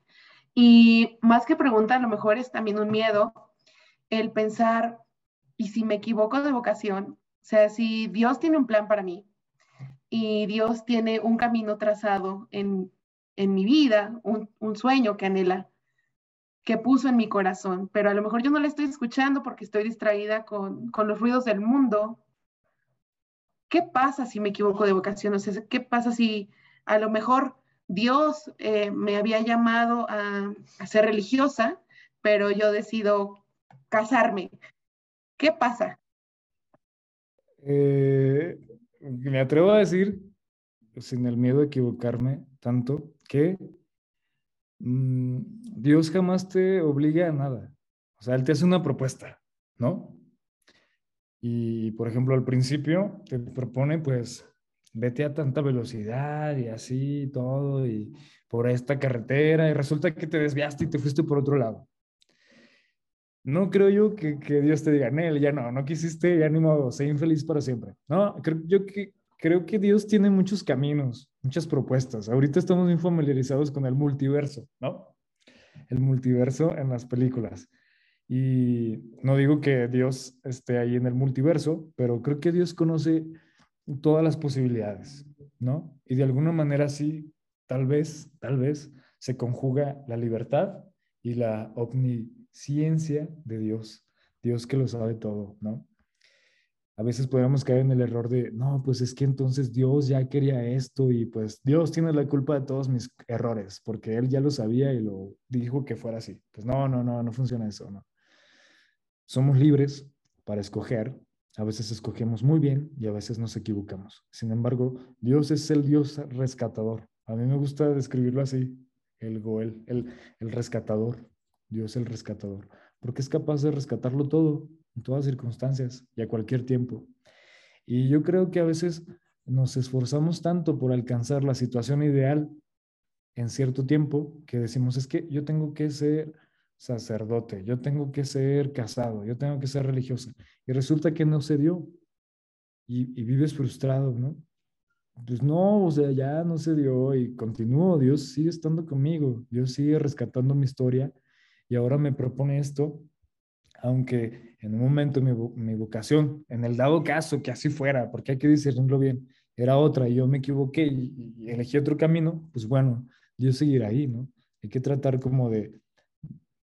Y más que pregunta, a lo mejor es también un miedo el pensar, ¿y si me equivoco de vocación? O sea, si Dios tiene un plan para mí y Dios tiene un camino trazado en, en mi vida, un, un sueño que anhela, que puso en mi corazón, pero a lo mejor yo no le estoy escuchando porque estoy distraída con, con los ruidos del mundo ¿qué pasa si me equivoco de vocación? O sea, ¿qué pasa si a lo mejor Dios eh, me había llamado a, ser religiosa, pero yo decido casarme? ¿Qué pasa? Eh, me atrevo a decir, sin el miedo de equivocarme tanto, que mm, Dios jamás te obliga a nada. O sea, Él te hace una propuesta, ¿no? Y, por ejemplo, al principio te propone, pues, vete a tanta velocidad y así todo, y por esta carretera, y resulta que te desviaste y te fuiste por otro lado. No creo yo que, que Dios te diga, Nel, ya no, no quisiste, ya ni modo, sé infeliz para siempre. No, creo, yo que, creo que Dios tiene muchos caminos, muchas propuestas. Ahorita estamos muy familiarizados con el multiverso, ¿no? El multiverso en las películas. Y no digo que Dios esté ahí en el multiverso, pero creo que Dios conoce todas las posibilidades, ¿no? Y de alguna manera sí, tal vez, tal vez se conjuga la libertad y la omnisciencia de Dios, Dios que lo sabe todo, ¿no? A veces podemos caer en el error de, no, pues es que entonces Dios ya quería esto y pues Dios tiene la culpa de todos mis errores, porque Él ya lo sabía y lo dijo que fuera así. Pues no, no, no, no funciona eso, ¿no? Somos libres para escoger a veces escogemos muy bien y a veces nos equivocamos. Sin embargo, Dios es el Dios rescatador. A mí me gusta describirlo así, el Goel, el, el rescatador. Dios el rescatador, porque es capaz de rescatarlo todo, en todas circunstancias y a cualquier tiempo. Y yo creo que a veces nos esforzamos tanto por alcanzar la situación ideal en cierto tiempo que decimos, es que yo tengo que ser sacerdote, yo tengo que ser casado, yo tengo que ser religiosa. Y resulta que no se dio. Y, vives frustrado, ¿no? Pues no, o sea, ya no se dio y continúo, Dios sigue estando conmigo, Dios sigue rescatando mi historia y ahora me propone esto, aunque en un momento mi, mi vocación, en el dado caso que así fuera, porque hay que discernirlo bien, era otra y yo me equivoqué y, elegí otro camino, pues bueno, Dios seguirá ahí, ¿no? Hay que tratar como de,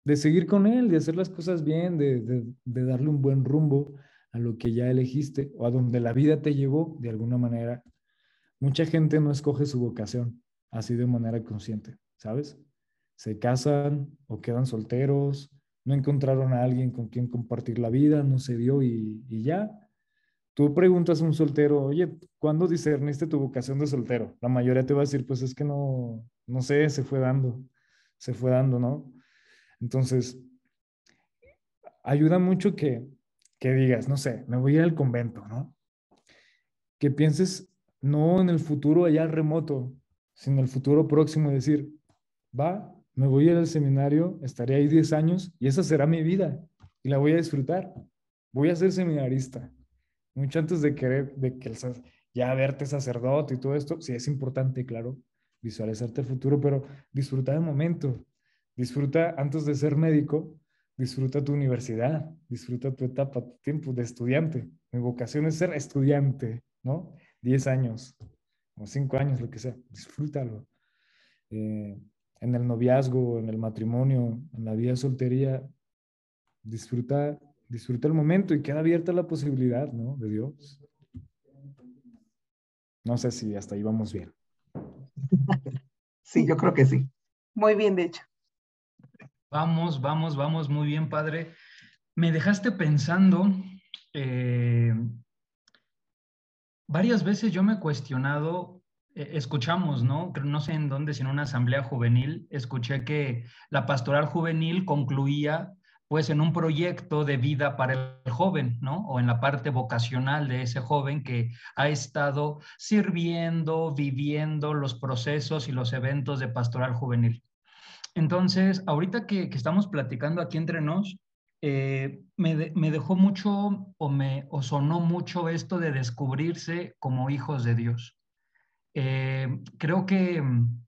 de seguir con él, de hacer las cosas bien, de, darle un buen rumbo a lo que ya elegiste o a donde la vida te llevó de alguna manera. Mucha gente no escoge su vocación así de manera consciente, ¿sabes? Se casan o quedan solteros, no encontraron a alguien con quien compartir la vida, no se dio y, y ya. Tú preguntas a un soltero, oye, ¿cuándo discerniste tu vocación de soltero? La mayoría te va a decir, pues es que no, no sé, se fue dando, se fue dando, ¿no? Entonces, ayuda mucho que, que digas, no sé, me voy a ir al convento, ¿no? Que pienses no en el futuro allá remoto, sino en el futuro próximo y decir, va, me voy a ir al seminario, estaré ahí 10 años y esa será mi vida y la voy a disfrutar. Voy a ser seminarista. Mucho antes de querer, de que ya verte sacerdote y todo esto, sí es importante, claro, visualizarte el futuro, pero disfrutar el momento. Disfruta, antes de ser médico, disfruta tu universidad, disfruta tu etapa, tu tiempo de estudiante. Mi vocación es ser estudiante, ¿no? Diez años o cinco años, lo que sea, disfrútalo. Eh, en el noviazgo, en el matrimonio, en la vida soltería, disfruta, disfruta el momento y queda abierta la posibilidad, ¿no? De Dios. No sé si hasta ahí vamos bien. Sí, yo creo que sí. Muy bien, de hecho. Vamos, vamos, vamos, muy bien, padre. Me dejaste pensando, eh, varias veces yo me he cuestionado, escuchamos, ¿no? No sé en dónde, si en una asamblea juvenil, escuché que la pastoral juvenil concluía pues en un proyecto de vida para el joven, ¿no? O en la parte vocacional de ese joven que ha estado sirviendo, viviendo los procesos y los eventos de pastoral juvenil. Entonces, ahorita que, estamos platicando aquí entre nos, eh, me, dejó mucho o me sonó mucho esto de descubrirse como hijos de Dios. Eh, creo que mm,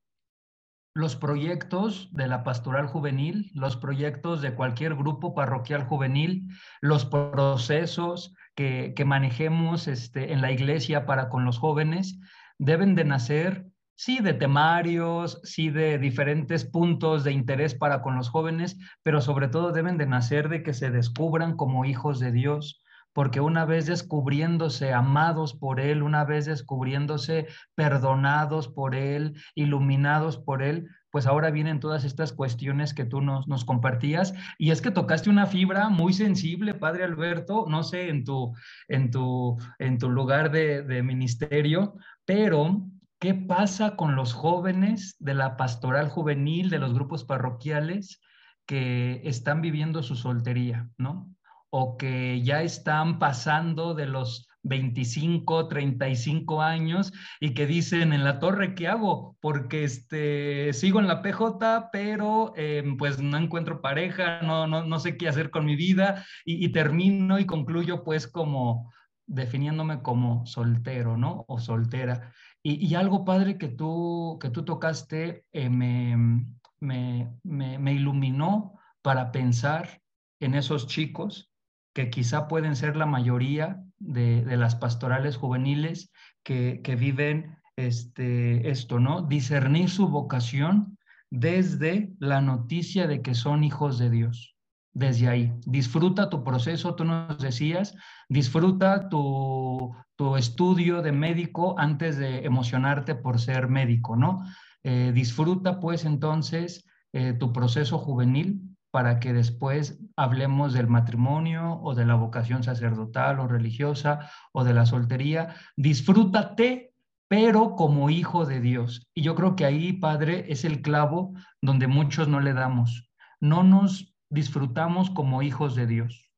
los proyectos de la pastoral juvenil, los proyectos de cualquier grupo parroquial juvenil, los procesos que, manejemos este, en la iglesia para con los jóvenes, deben de nacer sí de temarios, sí de diferentes puntos de interés para con los jóvenes, pero sobre todo deben de nacer de que se descubran como hijos de Dios, porque una vez descubriéndose amados por Él, una vez descubriéndose perdonados por Él, iluminados por Él, pues ahora vienen todas estas cuestiones que tú nos, compartías. Y es que tocaste una fibra muy sensible, Padre Alberto, no sé, en tu, en tu, en tu lugar de ministerio, pero ¿Qué pasa con los jóvenes de la pastoral juvenil, de los grupos parroquiales que están viviendo su soltería, ¿no? O que ya están pasando de los 25, 35 años y que dicen en la torre, ¿qué hago? Porque este, sigo en la PJ, pero em, pues no encuentro pareja, no, no, no, sé qué hacer con mi vida y, termino y concluyo pues como definiéndome como soltero, ¿no? O soltera. Y, algo padre que tú, que tú tocaste eh, me, me, me, iluminó para pensar en esos chicos que quizá pueden ser la mayoría de, de las pastorales juveniles que, que, viven este, esto, ¿no? Discernir su vocación desde la noticia de que son hijos de Dios desde ahí. Disfruta tu proceso, tú nos decías, disfruta tu, estudio de médico antes de emocionarte por ser médico, ¿no? Eh, disfruta pues entonces eh, tu proceso juvenil para que después hablemos del matrimonio o de la vocación sacerdotal o religiosa o de la soltería. Disfrútate, pero como hijo de Dios. Y yo creo que ahí, Padre, es el clavo donde muchos no le damos. No nos disfrutamos como hijos de Dios.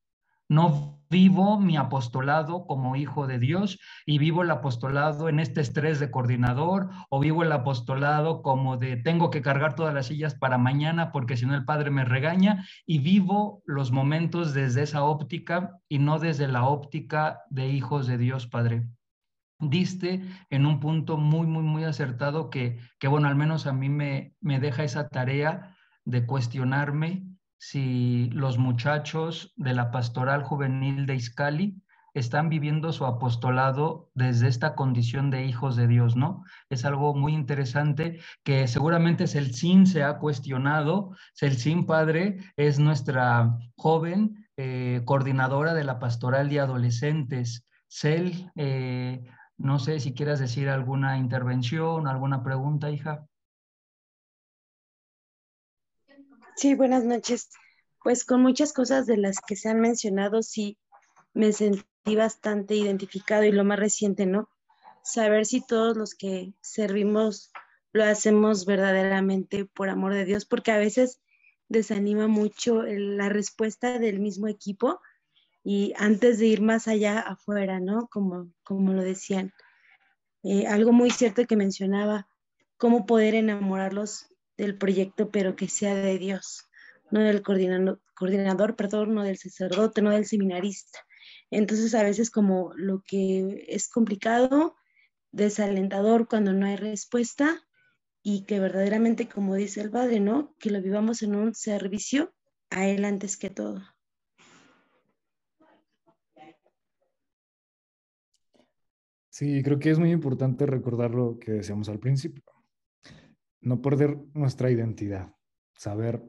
No vivo mi apostolado como hijo de Dios y vivo el apostolado en este estrés de coordinador o vivo el apostolado como de tengo que cargar todas las sillas para mañana porque si no el Padre me regaña y vivo los momentos desde esa óptica y no desde la óptica de hijos de Dios Padre. Diste en un punto muy, muy, muy acertado que, que bueno, al menos a mí me, me deja esa tarea de cuestionarme si los muchachos de la pastoral juvenil de Iscali están viviendo su apostolado desde esta condición de hijos de Dios, ¿no? Es algo muy interesante que seguramente Celsin se ha cuestionado. Celsin, padre, es nuestra joven eh, coordinadora de la pastoral de adolescentes. Cel, eh, no sé si quieras decir alguna intervención, alguna pregunta, hija. Sí, buenas noches. Pues con muchas cosas de las que se han mencionado, sí me sentí bastante identificado y lo más reciente, ¿no? Saber si todos los que servimos lo hacemos verdaderamente por amor de Dios, porque a veces desanima mucho la respuesta del mismo equipo y antes de ir más allá afuera, ¿no? Como, como lo decían. Eh, algo muy cierto que mencionaba, cómo poder enamorarlos del proyecto, pero que sea de Dios, no del coordinador, coordinador, perdón, no del sacerdote, no del seminarista. Entonces a veces como lo que es complicado, desalentador cuando no hay respuesta y que verdaderamente, como dice el padre, ¿no? Que lo vivamos en un servicio a Él antes que todo. Sí, creo que es muy importante recordar lo que decíamos al principio no perder nuestra identidad, saber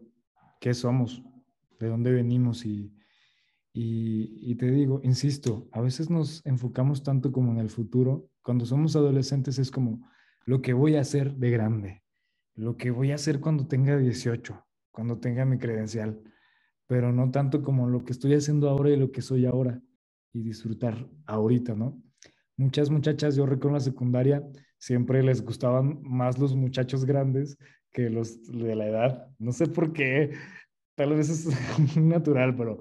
qué somos, de dónde venimos y, y, te digo, insisto, a veces nos enfocamos tanto como en el futuro. Cuando somos adolescentes es como lo que voy a hacer de grande, lo que voy a hacer cuando tenga 18, cuando tenga mi credencial, pero no tanto como lo que estoy haciendo ahora y lo que soy ahora y disfrutar ahorita, ¿no? Muchas muchachas, yo recuerdo en la secundaria, siempre les gustaban más los muchachos grandes que los de la edad. No sé por qué, tal vez es natural, pero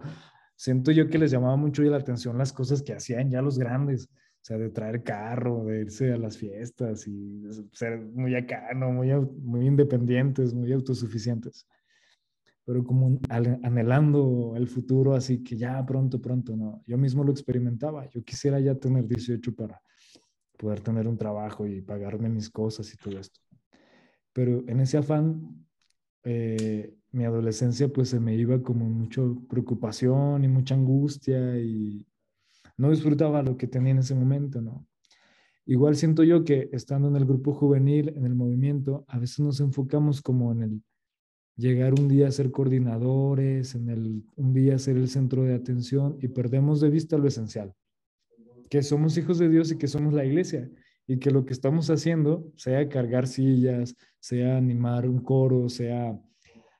siento yo que les llamaba mucho la atención las cosas que hacían ya los grandes. O sea, de traer carro, de irse a las fiestas y ser muy acá, Muy, muy independientes, muy autosuficientes. Pero como anhelando el futuro, así que ya pronto, pronto, no. Yo mismo lo experimentaba. Yo quisiera ya tener 18 para poder tener un trabajo y pagarme mis cosas y todo esto. Pero en ese afán, eh, mi adolescencia pues se me iba como mucha preocupación y mucha angustia y no disfrutaba lo que tenía en ese momento, ¿no? Igual siento yo que estando en el grupo juvenil, en el movimiento, a veces nos enfocamos como en el llegar un día a ser coordinadores, en el un día a ser el centro de atención y perdemos de vista lo esencial, que somos hijos de Dios y que somos la iglesia y que lo que estamos haciendo, sea cargar sillas, sea animar un coro, sea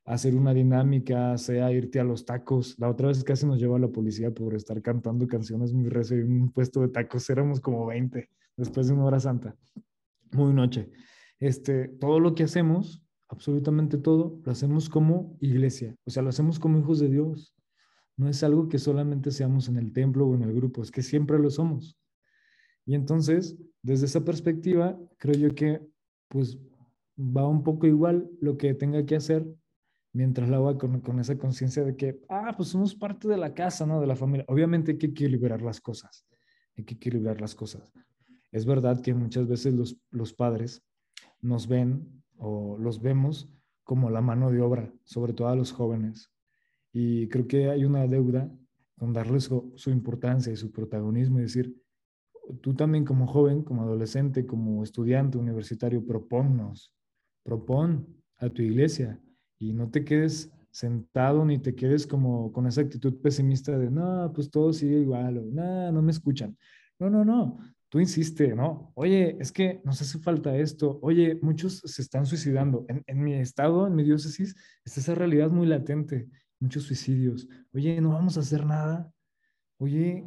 hacer una dinámica, sea irte a los tacos. La otra vez casi nos llevó a la policía por estar cantando canciones muy recio en un puesto de tacos. Éramos como 20 después de una hora santa, muy noche. Este, todo lo que hacemos, absolutamente todo, lo hacemos como iglesia, o sea, lo hacemos como hijos de Dios. No es algo que solamente seamos en el templo o en el grupo, es que siempre lo somos. Y entonces, desde esa perspectiva, creo yo que pues va un poco igual lo que tenga que hacer mientras la haga con, con esa conciencia de que, ah, pues somos parte de la casa, ¿no? De la familia. Obviamente hay que equilibrar las cosas, hay que equilibrar las cosas. Es verdad que muchas veces los, los padres nos ven o los vemos como la mano de obra, sobre todo a los jóvenes. Y creo que hay una deuda con darles su, su importancia y su protagonismo y decir, tú también como joven, como adolescente, como estudiante universitario, proponnos, propon a tu iglesia y no te quedes sentado ni te quedes como con esa actitud pesimista de, no, pues todo sigue igual, o no, no me escuchan. No, no, no, tú insiste, ¿no? Oye, es que nos hace falta esto. Oye, muchos se están suicidando. En, en mi estado, en mi diócesis, está esa realidad muy latente, muchos suicidios. Oye, no vamos a hacer nada. Oye,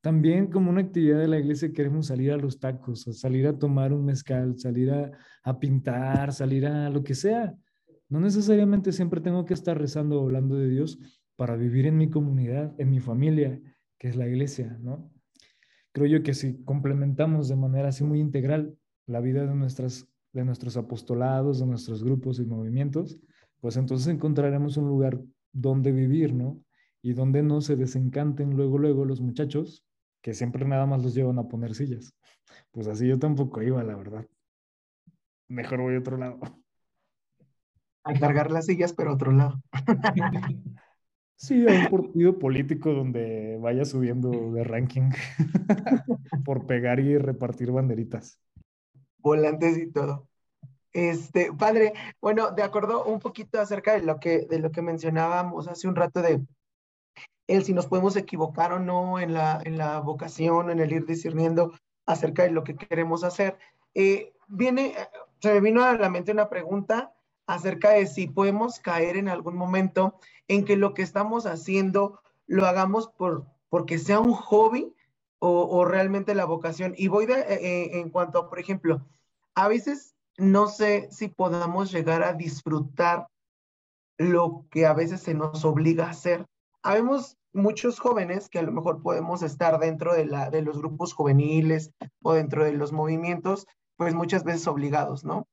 también como una actividad de la iglesia queremos salir a los tacos, salir a tomar un mezcal, salir a, a, pintar, salir a lo que sea. No necesariamente siempre tengo que estar rezando o hablando de Dios para vivir en mi comunidad, en mi familia, que es la iglesia, ¿no? Creo yo que si complementamos de manera así muy integral la vida de, nuestras, de nuestros apostolados, de nuestros grupos y movimientos, pues entonces encontraremos un lugar donde vivir, ¿no? Y donde no se desencanten luego, luego los muchachos que siempre nada más los llevan a poner sillas. Pues así yo tampoco iba, la verdad. Mejor voy a otro lado. A cargar las sillas, pero a otro lado. Sí, a un partido político donde vaya subiendo de ranking por pegar y repartir banderitas. Volantes y todo. Este, padre, bueno, de acuerdo un poquito acerca de lo que, de lo que mencionábamos hace un rato de, el si nos podemos equivocar o no en la, en la vocación, en el ir discerniendo acerca de lo que queremos hacer. Eh, viene, se me vino a la mente una pregunta acerca de si podemos caer en algún momento en que lo que estamos haciendo lo hagamos por, porque sea un hobby o, o realmente la vocación. Y voy eh, eh en cuanto a, por ejemplo, a veces no sé si podamos llegar a disfrutar lo que a veces se nos obliga a hacer habemos muchos jóvenes que a lo mejor podemos estar dentro de, la, de los grupos juveniles o dentro de los movimientos, pues muchas veces obligados, ¿no?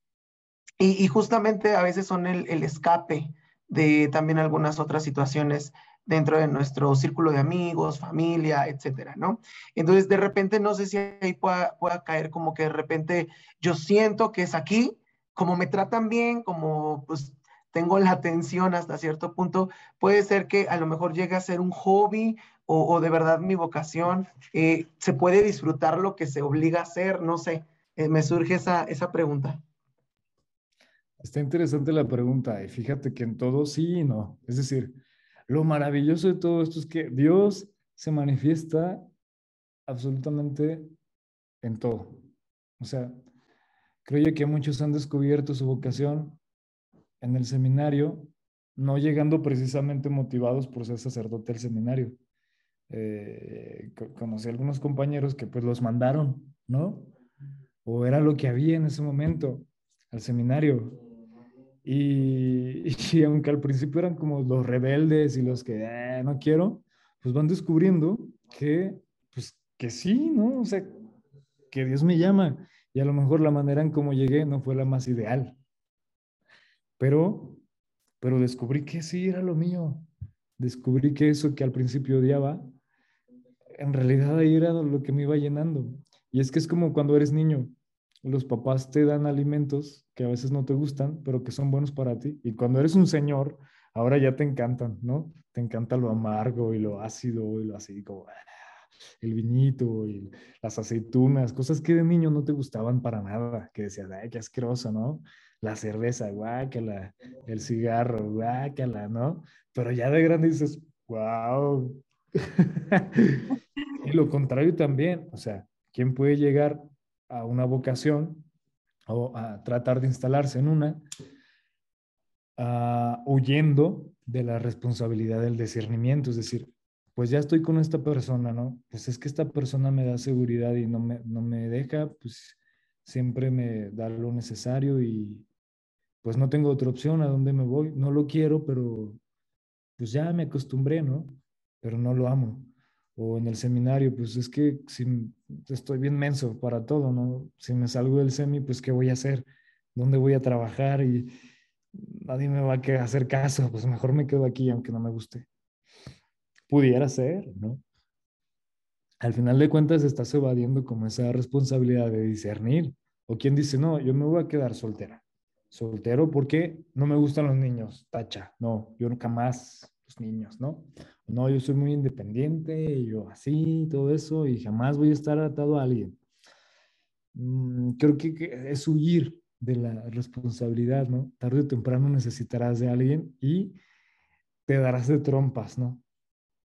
Y, justamente a veces son el, escape de también algunas otras situaciones dentro de nuestro círculo de amigos, familia, etcétera, ¿no? Entonces, de repente, no sé si ahí pueda, caer como que de repente yo siento que es aquí, como me tratan bien, como pues tengo la atención hasta cierto punto, puede ser que a lo mejor llegue a ser un hobby o, o de verdad mi vocación. Eh, se puede disfrutar lo que se obliga a hacer, no sé, eh, me surge esa, esa pregunta. Está interesante la pregunta y fíjate que en todo sí y no. Es decir, lo maravilloso de todo esto es que Dios se manifiesta absolutamente en todo. O sea, creo yo que muchos han descubierto su vocación en el seminario, no llegando precisamente motivados por ser sacerdote del seminario. Eh, conocí algunos compañeros que pues los mandaron, ¿no? O era lo que había en ese momento al seminario. Y, y aunque al principio eran como los rebeldes y los que eh, no quiero, pues van descubriendo que, pues que sí, ¿no? O sea, que Dios me llama. Y a lo mejor la manera en cómo llegué no fue la más ideal, pero, pero descubrí que sí era lo mío. Descubrí que eso que al principio odiaba, en realidad ahí era lo que me iba llenando. Y es que es como cuando eres niño. Los papás te dan alimentos que a veces no te gustan, pero que son buenos para ti. Y cuando eres un señor, ahora ya te encantan, ¿no? Te encanta lo amargo y lo ácido y lo así como ah, el viñito y las aceitunas, cosas que de niño no te gustaban para nada, que decías, ay, qué asqueroso, ¿no? la cerveza, guácala, el cigarro, guácala, ¿no? Pero ya de grande dices, wow. y lo contrario también, o sea, ¿quién puede llegar a una vocación o a tratar de instalarse en una uh, huyendo de la responsabilidad del discernimiento? Es decir, pues ya estoy con esta persona, ¿no? Pues es que esta persona me da seguridad y no me, no me deja, pues siempre me da lo necesario y, pues no tengo otra opción a dónde me voy. No lo quiero, pero pues ya me acostumbré, ¿no? Pero no lo amo. O en el seminario, pues es que si estoy bien menso para todo, ¿no? Si me salgo del semi, pues ¿qué voy a hacer? ¿Dónde voy a trabajar? Y nadie me va a hacer caso, pues mejor me quedo aquí aunque no me guste. Pudiera ser, ¿no? Al final de cuentas estás evadiendo como esa responsabilidad de discernir. O quien dice, no, yo me voy a quedar soltera. Soltero porque no me gustan los niños, tacha. No, yo nunca más los niños, ¿no? No, yo soy muy independiente, yo así, todo eso, y jamás voy a estar atado a alguien. Mm, creo que es huir de la responsabilidad, ¿no? Tarde o temprano necesitarás de alguien y te darás de trompas, ¿no?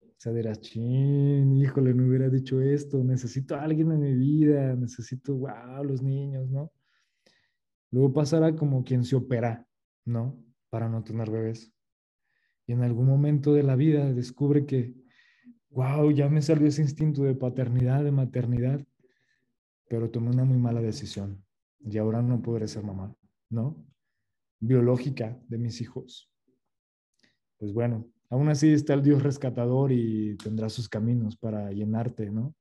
O sea, dirás, chin, híjole, no hubiera dicho esto, necesito a alguien en mi vida, necesito, wow, los niños, ¿no? Luego pasará como quien se opera, ¿no? Para no tener bebés. Y en algún momento de la vida descubre que, wow, ya me salió ese instinto de paternidad, de maternidad, pero tomé una muy mala decisión y ahora no podré ser mamá, ¿no? Biológica de mis hijos. Pues bueno, aún así está el Dios rescatador y tendrá sus caminos para llenarte, ¿no?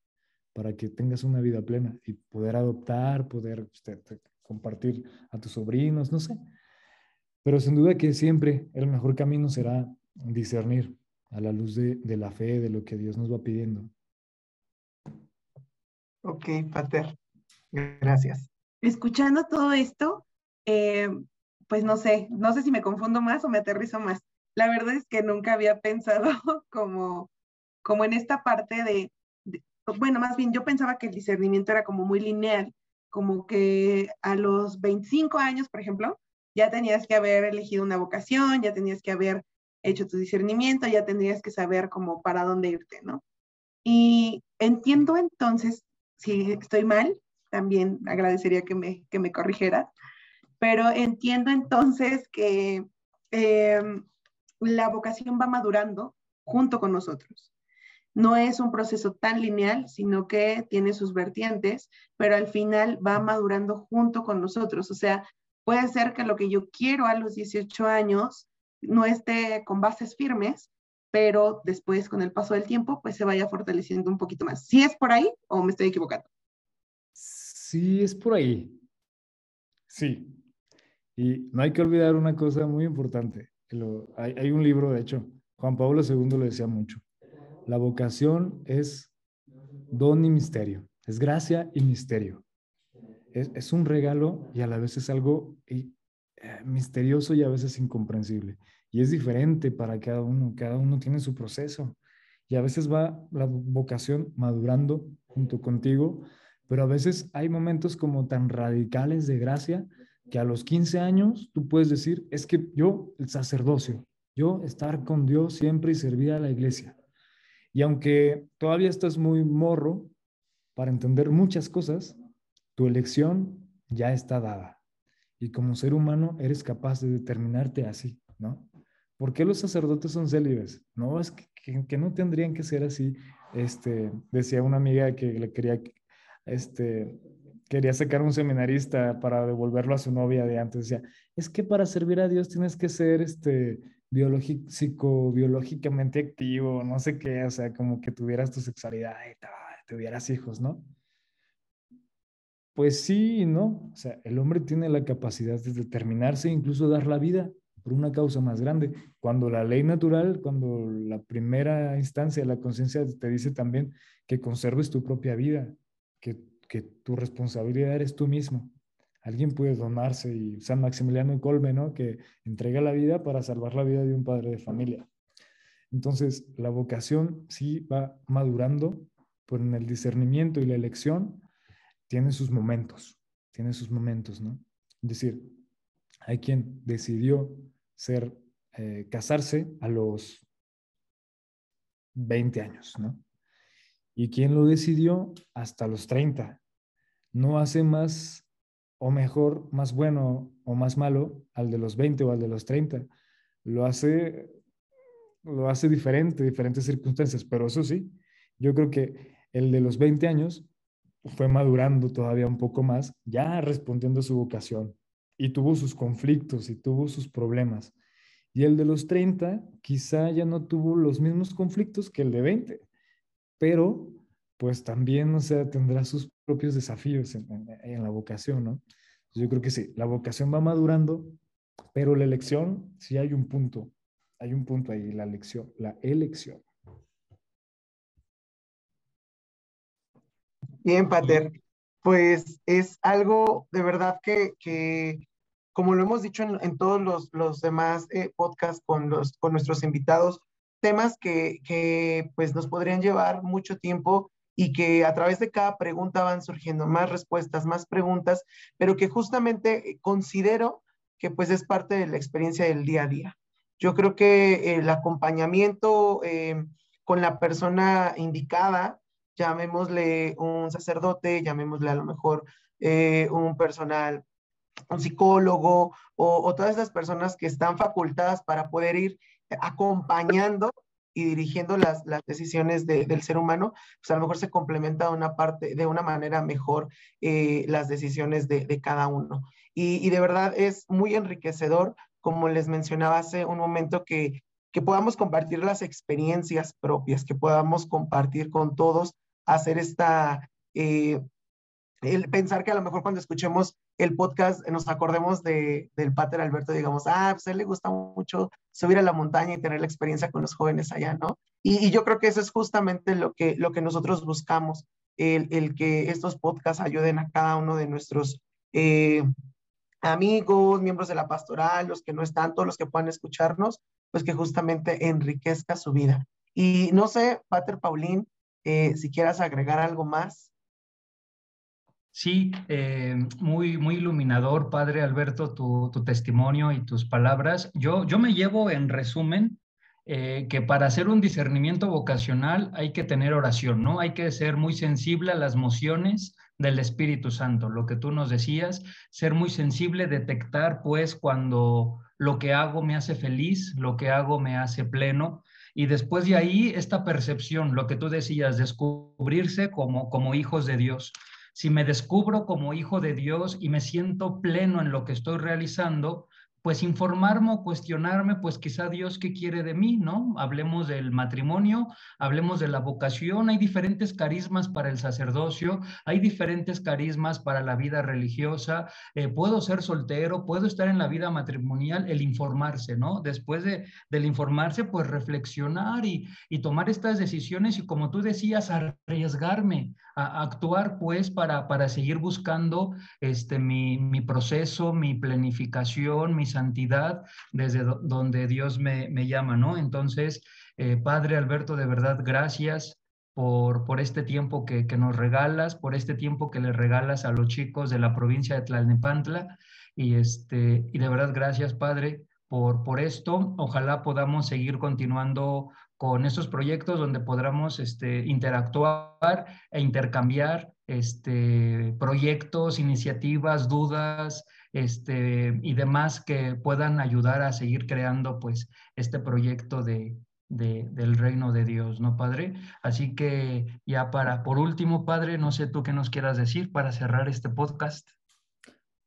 Para que tengas una vida plena y poder adoptar, poder usted, compartir a tus sobrinos, no sé. Pero sin duda que siempre el mejor camino será discernir a la luz de, de la fe, de lo que Dios nos va pidiendo. Ok, Pater. Gracias escuchando todo esto, eh, pues no sé, no sé si me confundo más o me aterrizo más. La verdad es que nunca había pensado como, como en esta parte de, bueno, más bien yo pensaba que el discernimiento era como muy lineal, como que a los 25 años, por ejemplo, ya tenías que haber elegido una vocación, ya tenías que haber hecho tu discernimiento, ya tendrías que saber como para dónde irte, ¿no? Y entiendo entonces, si estoy mal, también agradecería que me, que me corrigieras. Pero entiendo entonces que em, la vocación va madurando junto con nosotros. No es un proceso tan lineal, sino que tiene sus vertientes, pero al final va madurando junto con nosotros. O sea, puede ser que lo que yo quiero a los 18 años no esté con bases firmes, pero después con el paso del tiempo, pues se vaya fortaleciendo un poquito más. ¿Si es por ahí o me estoy equivocando? Sí, es por ahí. Sí. Y no hay que olvidar una cosa muy importante. hay, un libro, de hecho, Juan Pablo II lo decía mucho. La vocación es don y misterio. Es gracia y misterio. Es, un regalo y a la vez es algo eh, misterioso y a veces incomprensible. Y es diferente para cada uno. Cada uno tiene su proceso. Y a veces va la vocación madurando junto contigo pero a veces hay momentos como tan radicales de gracia que a los 15 años tú puedes decir, es que yo, el sacerdocio, yo estar con Dios siempre y servir a la iglesia. Y aunque todavía estás muy morro para entender muchas cosas, tu elección ya está dada. Y como ser humano eres capaz de determinarte así, ¿no? ¿Por qué los sacerdotes son célibes? No, es que, que, no tendrían que ser así. Este, decía una amiga que le quería este, quería sacar un seminarista para devolverlo a su novia de antes. Decía, es que para servir a Dios tienes que ser este, biológico, biológicamente activo, no sé qué, o sea, como que tuvieras tu sexualidad y tuvieras hijos, ¿no? Pues sí no. O sea, el hombre tiene la capacidad de determinarse e incluso dar la vida por una causa más grande. Cuando la ley natural, cuando la primera instancia de la conciencia te dice también que conserves tu propia vida, que, tu responsabilidad eres tú mismo. Alguien puede donarse y San Maximiliano Colme, ¿no? Que entrega la vida para salvar la vida de un padre de familia. Entonces, la vocación sí va madurando, pero en el discernimiento y la elección tiene sus momentos, tiene sus momentos, ¿no? Es decir, hay quien decidió ser, eh, casarse a los 20 años, ¿no? ¿Y quién lo decidió? Hasta los 30. No hace más o mejor, más bueno o más malo al de los 20 o al de los 30. Lo hace, lo hace diferente, diferentes circunstancias, pero eso sí, yo creo que el de los 20 años fue madurando todavía un poco más, ya respondiendo a su vocación y tuvo sus conflictos y tuvo sus problemas. Y el de los 30 quizá ya no tuvo los mismos conflictos que el de 20 pero pues también, o sea, tendrá sus propios desafíos en, la vocación, ¿no? Yo creo que sí, la vocación va madurando, pero la elección, sí hay un punto, hay un punto ahí, la elección, la elección. Bien, Pater. Pues es algo de verdad que, como lo hemos dicho en, todos los, demás eh, podcasts con, los, con nuestros invitados, temas que, que pues nos podrían llevar mucho tiempo y que a través de cada pregunta van surgiendo más respuestas, más preguntas, pero que justamente considero que pues es parte de la experiencia del día a día. Yo creo que el acompañamiento eh, con la persona indicada, llamémosle un sacerdote, llamémosle a lo mejor eh, un personal, un psicólogo o, todas esas personas que están facultadas para poder ir acompañando y dirigiendo las, decisiones del ser humano, pues a lo mejor se complementa de una parte, de una manera mejor eh, las decisiones de, cada uno. Y, de verdad es muy enriquecedor, como les mencionaba hace un momento, que, que podamos compartir las experiencias propias, que podamos compartir con todos, hacer esta, eh, pensar que a lo mejor cuando escuchemos el podcast nos acordemos de, del Pater Alberto, digamos, ah, pues a él le gusta mucho subir a la montaña y tener la experiencia con los jóvenes allá, ¿no? Y, yo creo que eso es justamente lo que, lo que nosotros buscamos, el, el que estos podcasts ayuden a cada uno de nuestros eh, amigos, miembros de la pastoral, los que no están, todos los que puedan escucharnos, pues que justamente enriquezca su vida. Y no sé, Pater Paulín, eh, si quieras agregar algo más. Sí, eh, muy, muy iluminador, Padre Alberto, tu, testimonio y tus palabras. Yo, yo me llevo en resumen eh, que para hacer un discernimiento vocacional hay que tener oración, ¿no? Hay que ser muy sensible a las mociones del Espíritu Santo, lo que tú nos decías, ser muy sensible, detectar pues cuando lo que hago me hace feliz, lo que hago me hace pleno, y después de ahí esta percepción, lo que tú decías, descubrirse como, como hijos de Dios. Si me descubro como hijo de Dios y me siento pleno en lo que estoy realizando, pues informarme o cuestionarme, pues quizá Dios qué quiere de mí, ¿no? Hablemos del matrimonio, hablemos de la vocación, hay diferentes carismas para el sacerdocio, hay diferentes carismas para la vida religiosa, eh, puedo ser soltero, puedo estar en la vida matrimonial, el informarse, ¿no? Después de, del informarse, pues reflexionar y, y tomar estas decisiones y como tú decías, arriesgarme a, actuar, pues, para, para seguir buscando este, mi, mi proceso, mi planificación, mis santidad desde donde Dios me, llama, ¿no? Entonces, eh, Padre Alberto, de verdad, gracias por, por este tiempo que, nos regalas, por este tiempo que le regalas a los chicos de la provincia de Tlalnepantla. Y, este, y de verdad, gracias, Padre, por, por esto. Ojalá podamos seguir continuando con estos proyectos donde podamos este, interactuar e intercambiar este, proyectos, iniciativas, dudas, este, y demás que puedan ayudar a seguir creando pues este proyecto de, del reino de Dios, ¿no, Padre? Así que ya para, por último, Padre, no sé tú qué nos quieras decir para cerrar este podcast.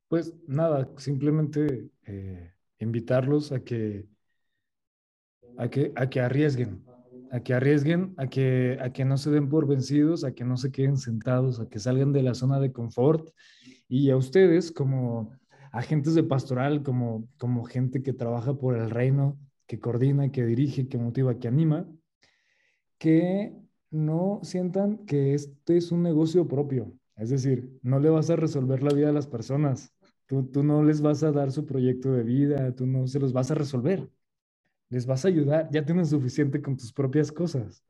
Pues nada, simplemente eh, invitarlos a que, a que, a que arriesguen, a que arriesguen, a que, a que no se den por vencidos, a que no se queden sentados, a que salgan de la zona de confort y a ustedes como agentes de pastoral, como, como gente que trabaja por el reino, que coordina, que dirige, que motiva, que anima, que no sientan que este es un negocio propio. Es decir, no le vas a resolver la vida a las personas. Tú, tú no les vas a dar su proyecto de vida, tú no se los vas a resolver. Les vas a ayudar, ya tienen suficiente con tus propias cosas.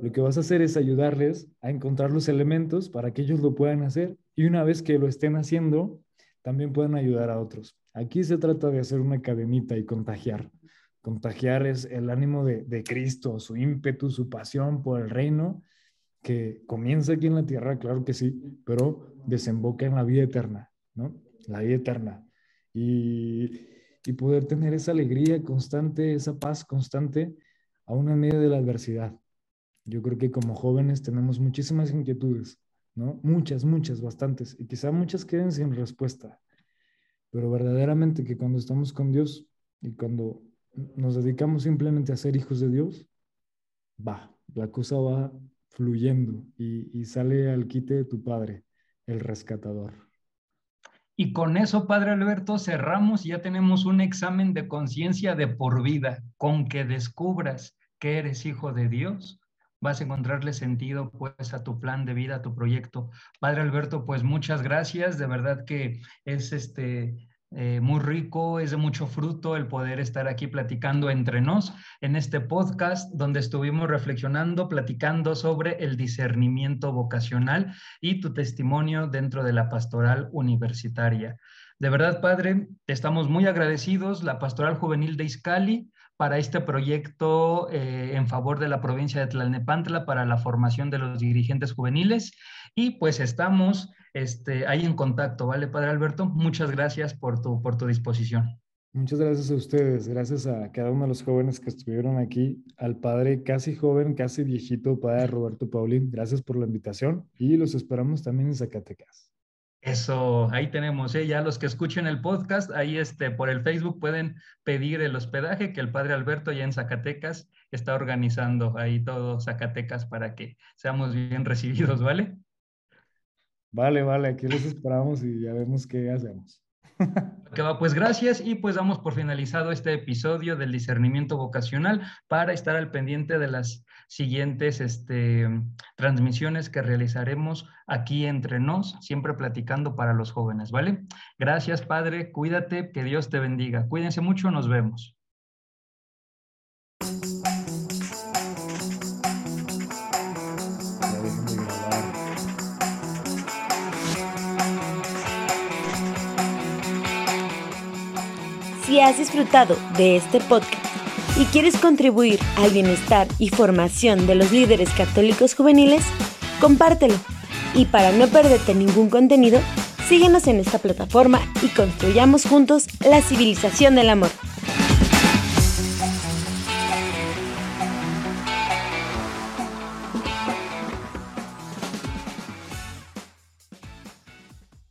Lo que vas a hacer es ayudarles a encontrar los elementos para que ellos lo puedan hacer y una vez que lo estén haciendo, también pueden ayudar a otros. Aquí se trata de hacer una cadenita y contagiar. Contagiar es el ánimo de, de Cristo, su ímpetu, su pasión por el reino, que comienza aquí en la tierra, claro que sí, pero desemboca en la vida eterna, ¿no? La vida eterna. Y, y poder tener esa alegría constante, esa paz constante, aún en medio de la adversidad. Yo creo que como jóvenes tenemos muchísimas inquietudes, ¿no? Muchas, muchas, bastantes, y quizá muchas queden sin respuesta, pero verdaderamente que cuando estamos con Dios y cuando nos dedicamos simplemente a ser hijos de Dios, va, la cosa va fluyendo y, y sale al quite de tu Padre, el rescatador. Y con eso, Padre Alberto, cerramos y ya tenemos un examen de conciencia de por vida, con que descubras que eres hijo de Dios, vas a encontrarle sentido pues a tu plan de vida, a tu proyecto. Padre Alberto, pues muchas gracias, de verdad que es este eh, muy rico, es de mucho fruto el poder estar aquí platicando entre nos en este podcast donde estuvimos reflexionando, platicando sobre el discernimiento vocacional y tu testimonio dentro de la pastoral universitaria. De verdad, Padre, estamos muy agradecidos. La Pastoral Juvenil de Izcali para este proyecto eh, en favor de la provincia de Tlalnepantla para la formación de los dirigentes juveniles y pues estamos este, ahí en contacto, ¿vale, Padre Alberto? Muchas gracias por tu, por tu disposición. Muchas gracias a ustedes, gracias a cada uno de los jóvenes que estuvieron aquí, al padre casi joven, casi viejito, padre Roberto Paulín, gracias por la invitación y los esperamos también en Zacatecas. Eso, ahí tenemos, ¿eh? ya los que escuchen el podcast, ahí este, por el Facebook pueden pedir el hospedaje que el padre Alberto ya en Zacatecas está organizando ahí todo Zacatecas para que seamos bien recibidos, ¿vale? Vale, vale, aquí los esperamos y ya vemos qué hacemos. Que va, pues gracias y pues damos por finalizado este episodio del discernimiento vocacional para estar al pendiente de las siguientes este, transmisiones que realizaremos aquí entre nos, siempre platicando para los jóvenes, ¿vale? Gracias, Padre, cuídate, que Dios te bendiga. Cuídense mucho, nos vemos. Has disfrutado de este podcast y quieres contribuir al bienestar y formación de los líderes católicos juveniles, compártelo. Y para no perderte ningún contenido, síguenos en esta plataforma y construyamos juntos la civilización del amor.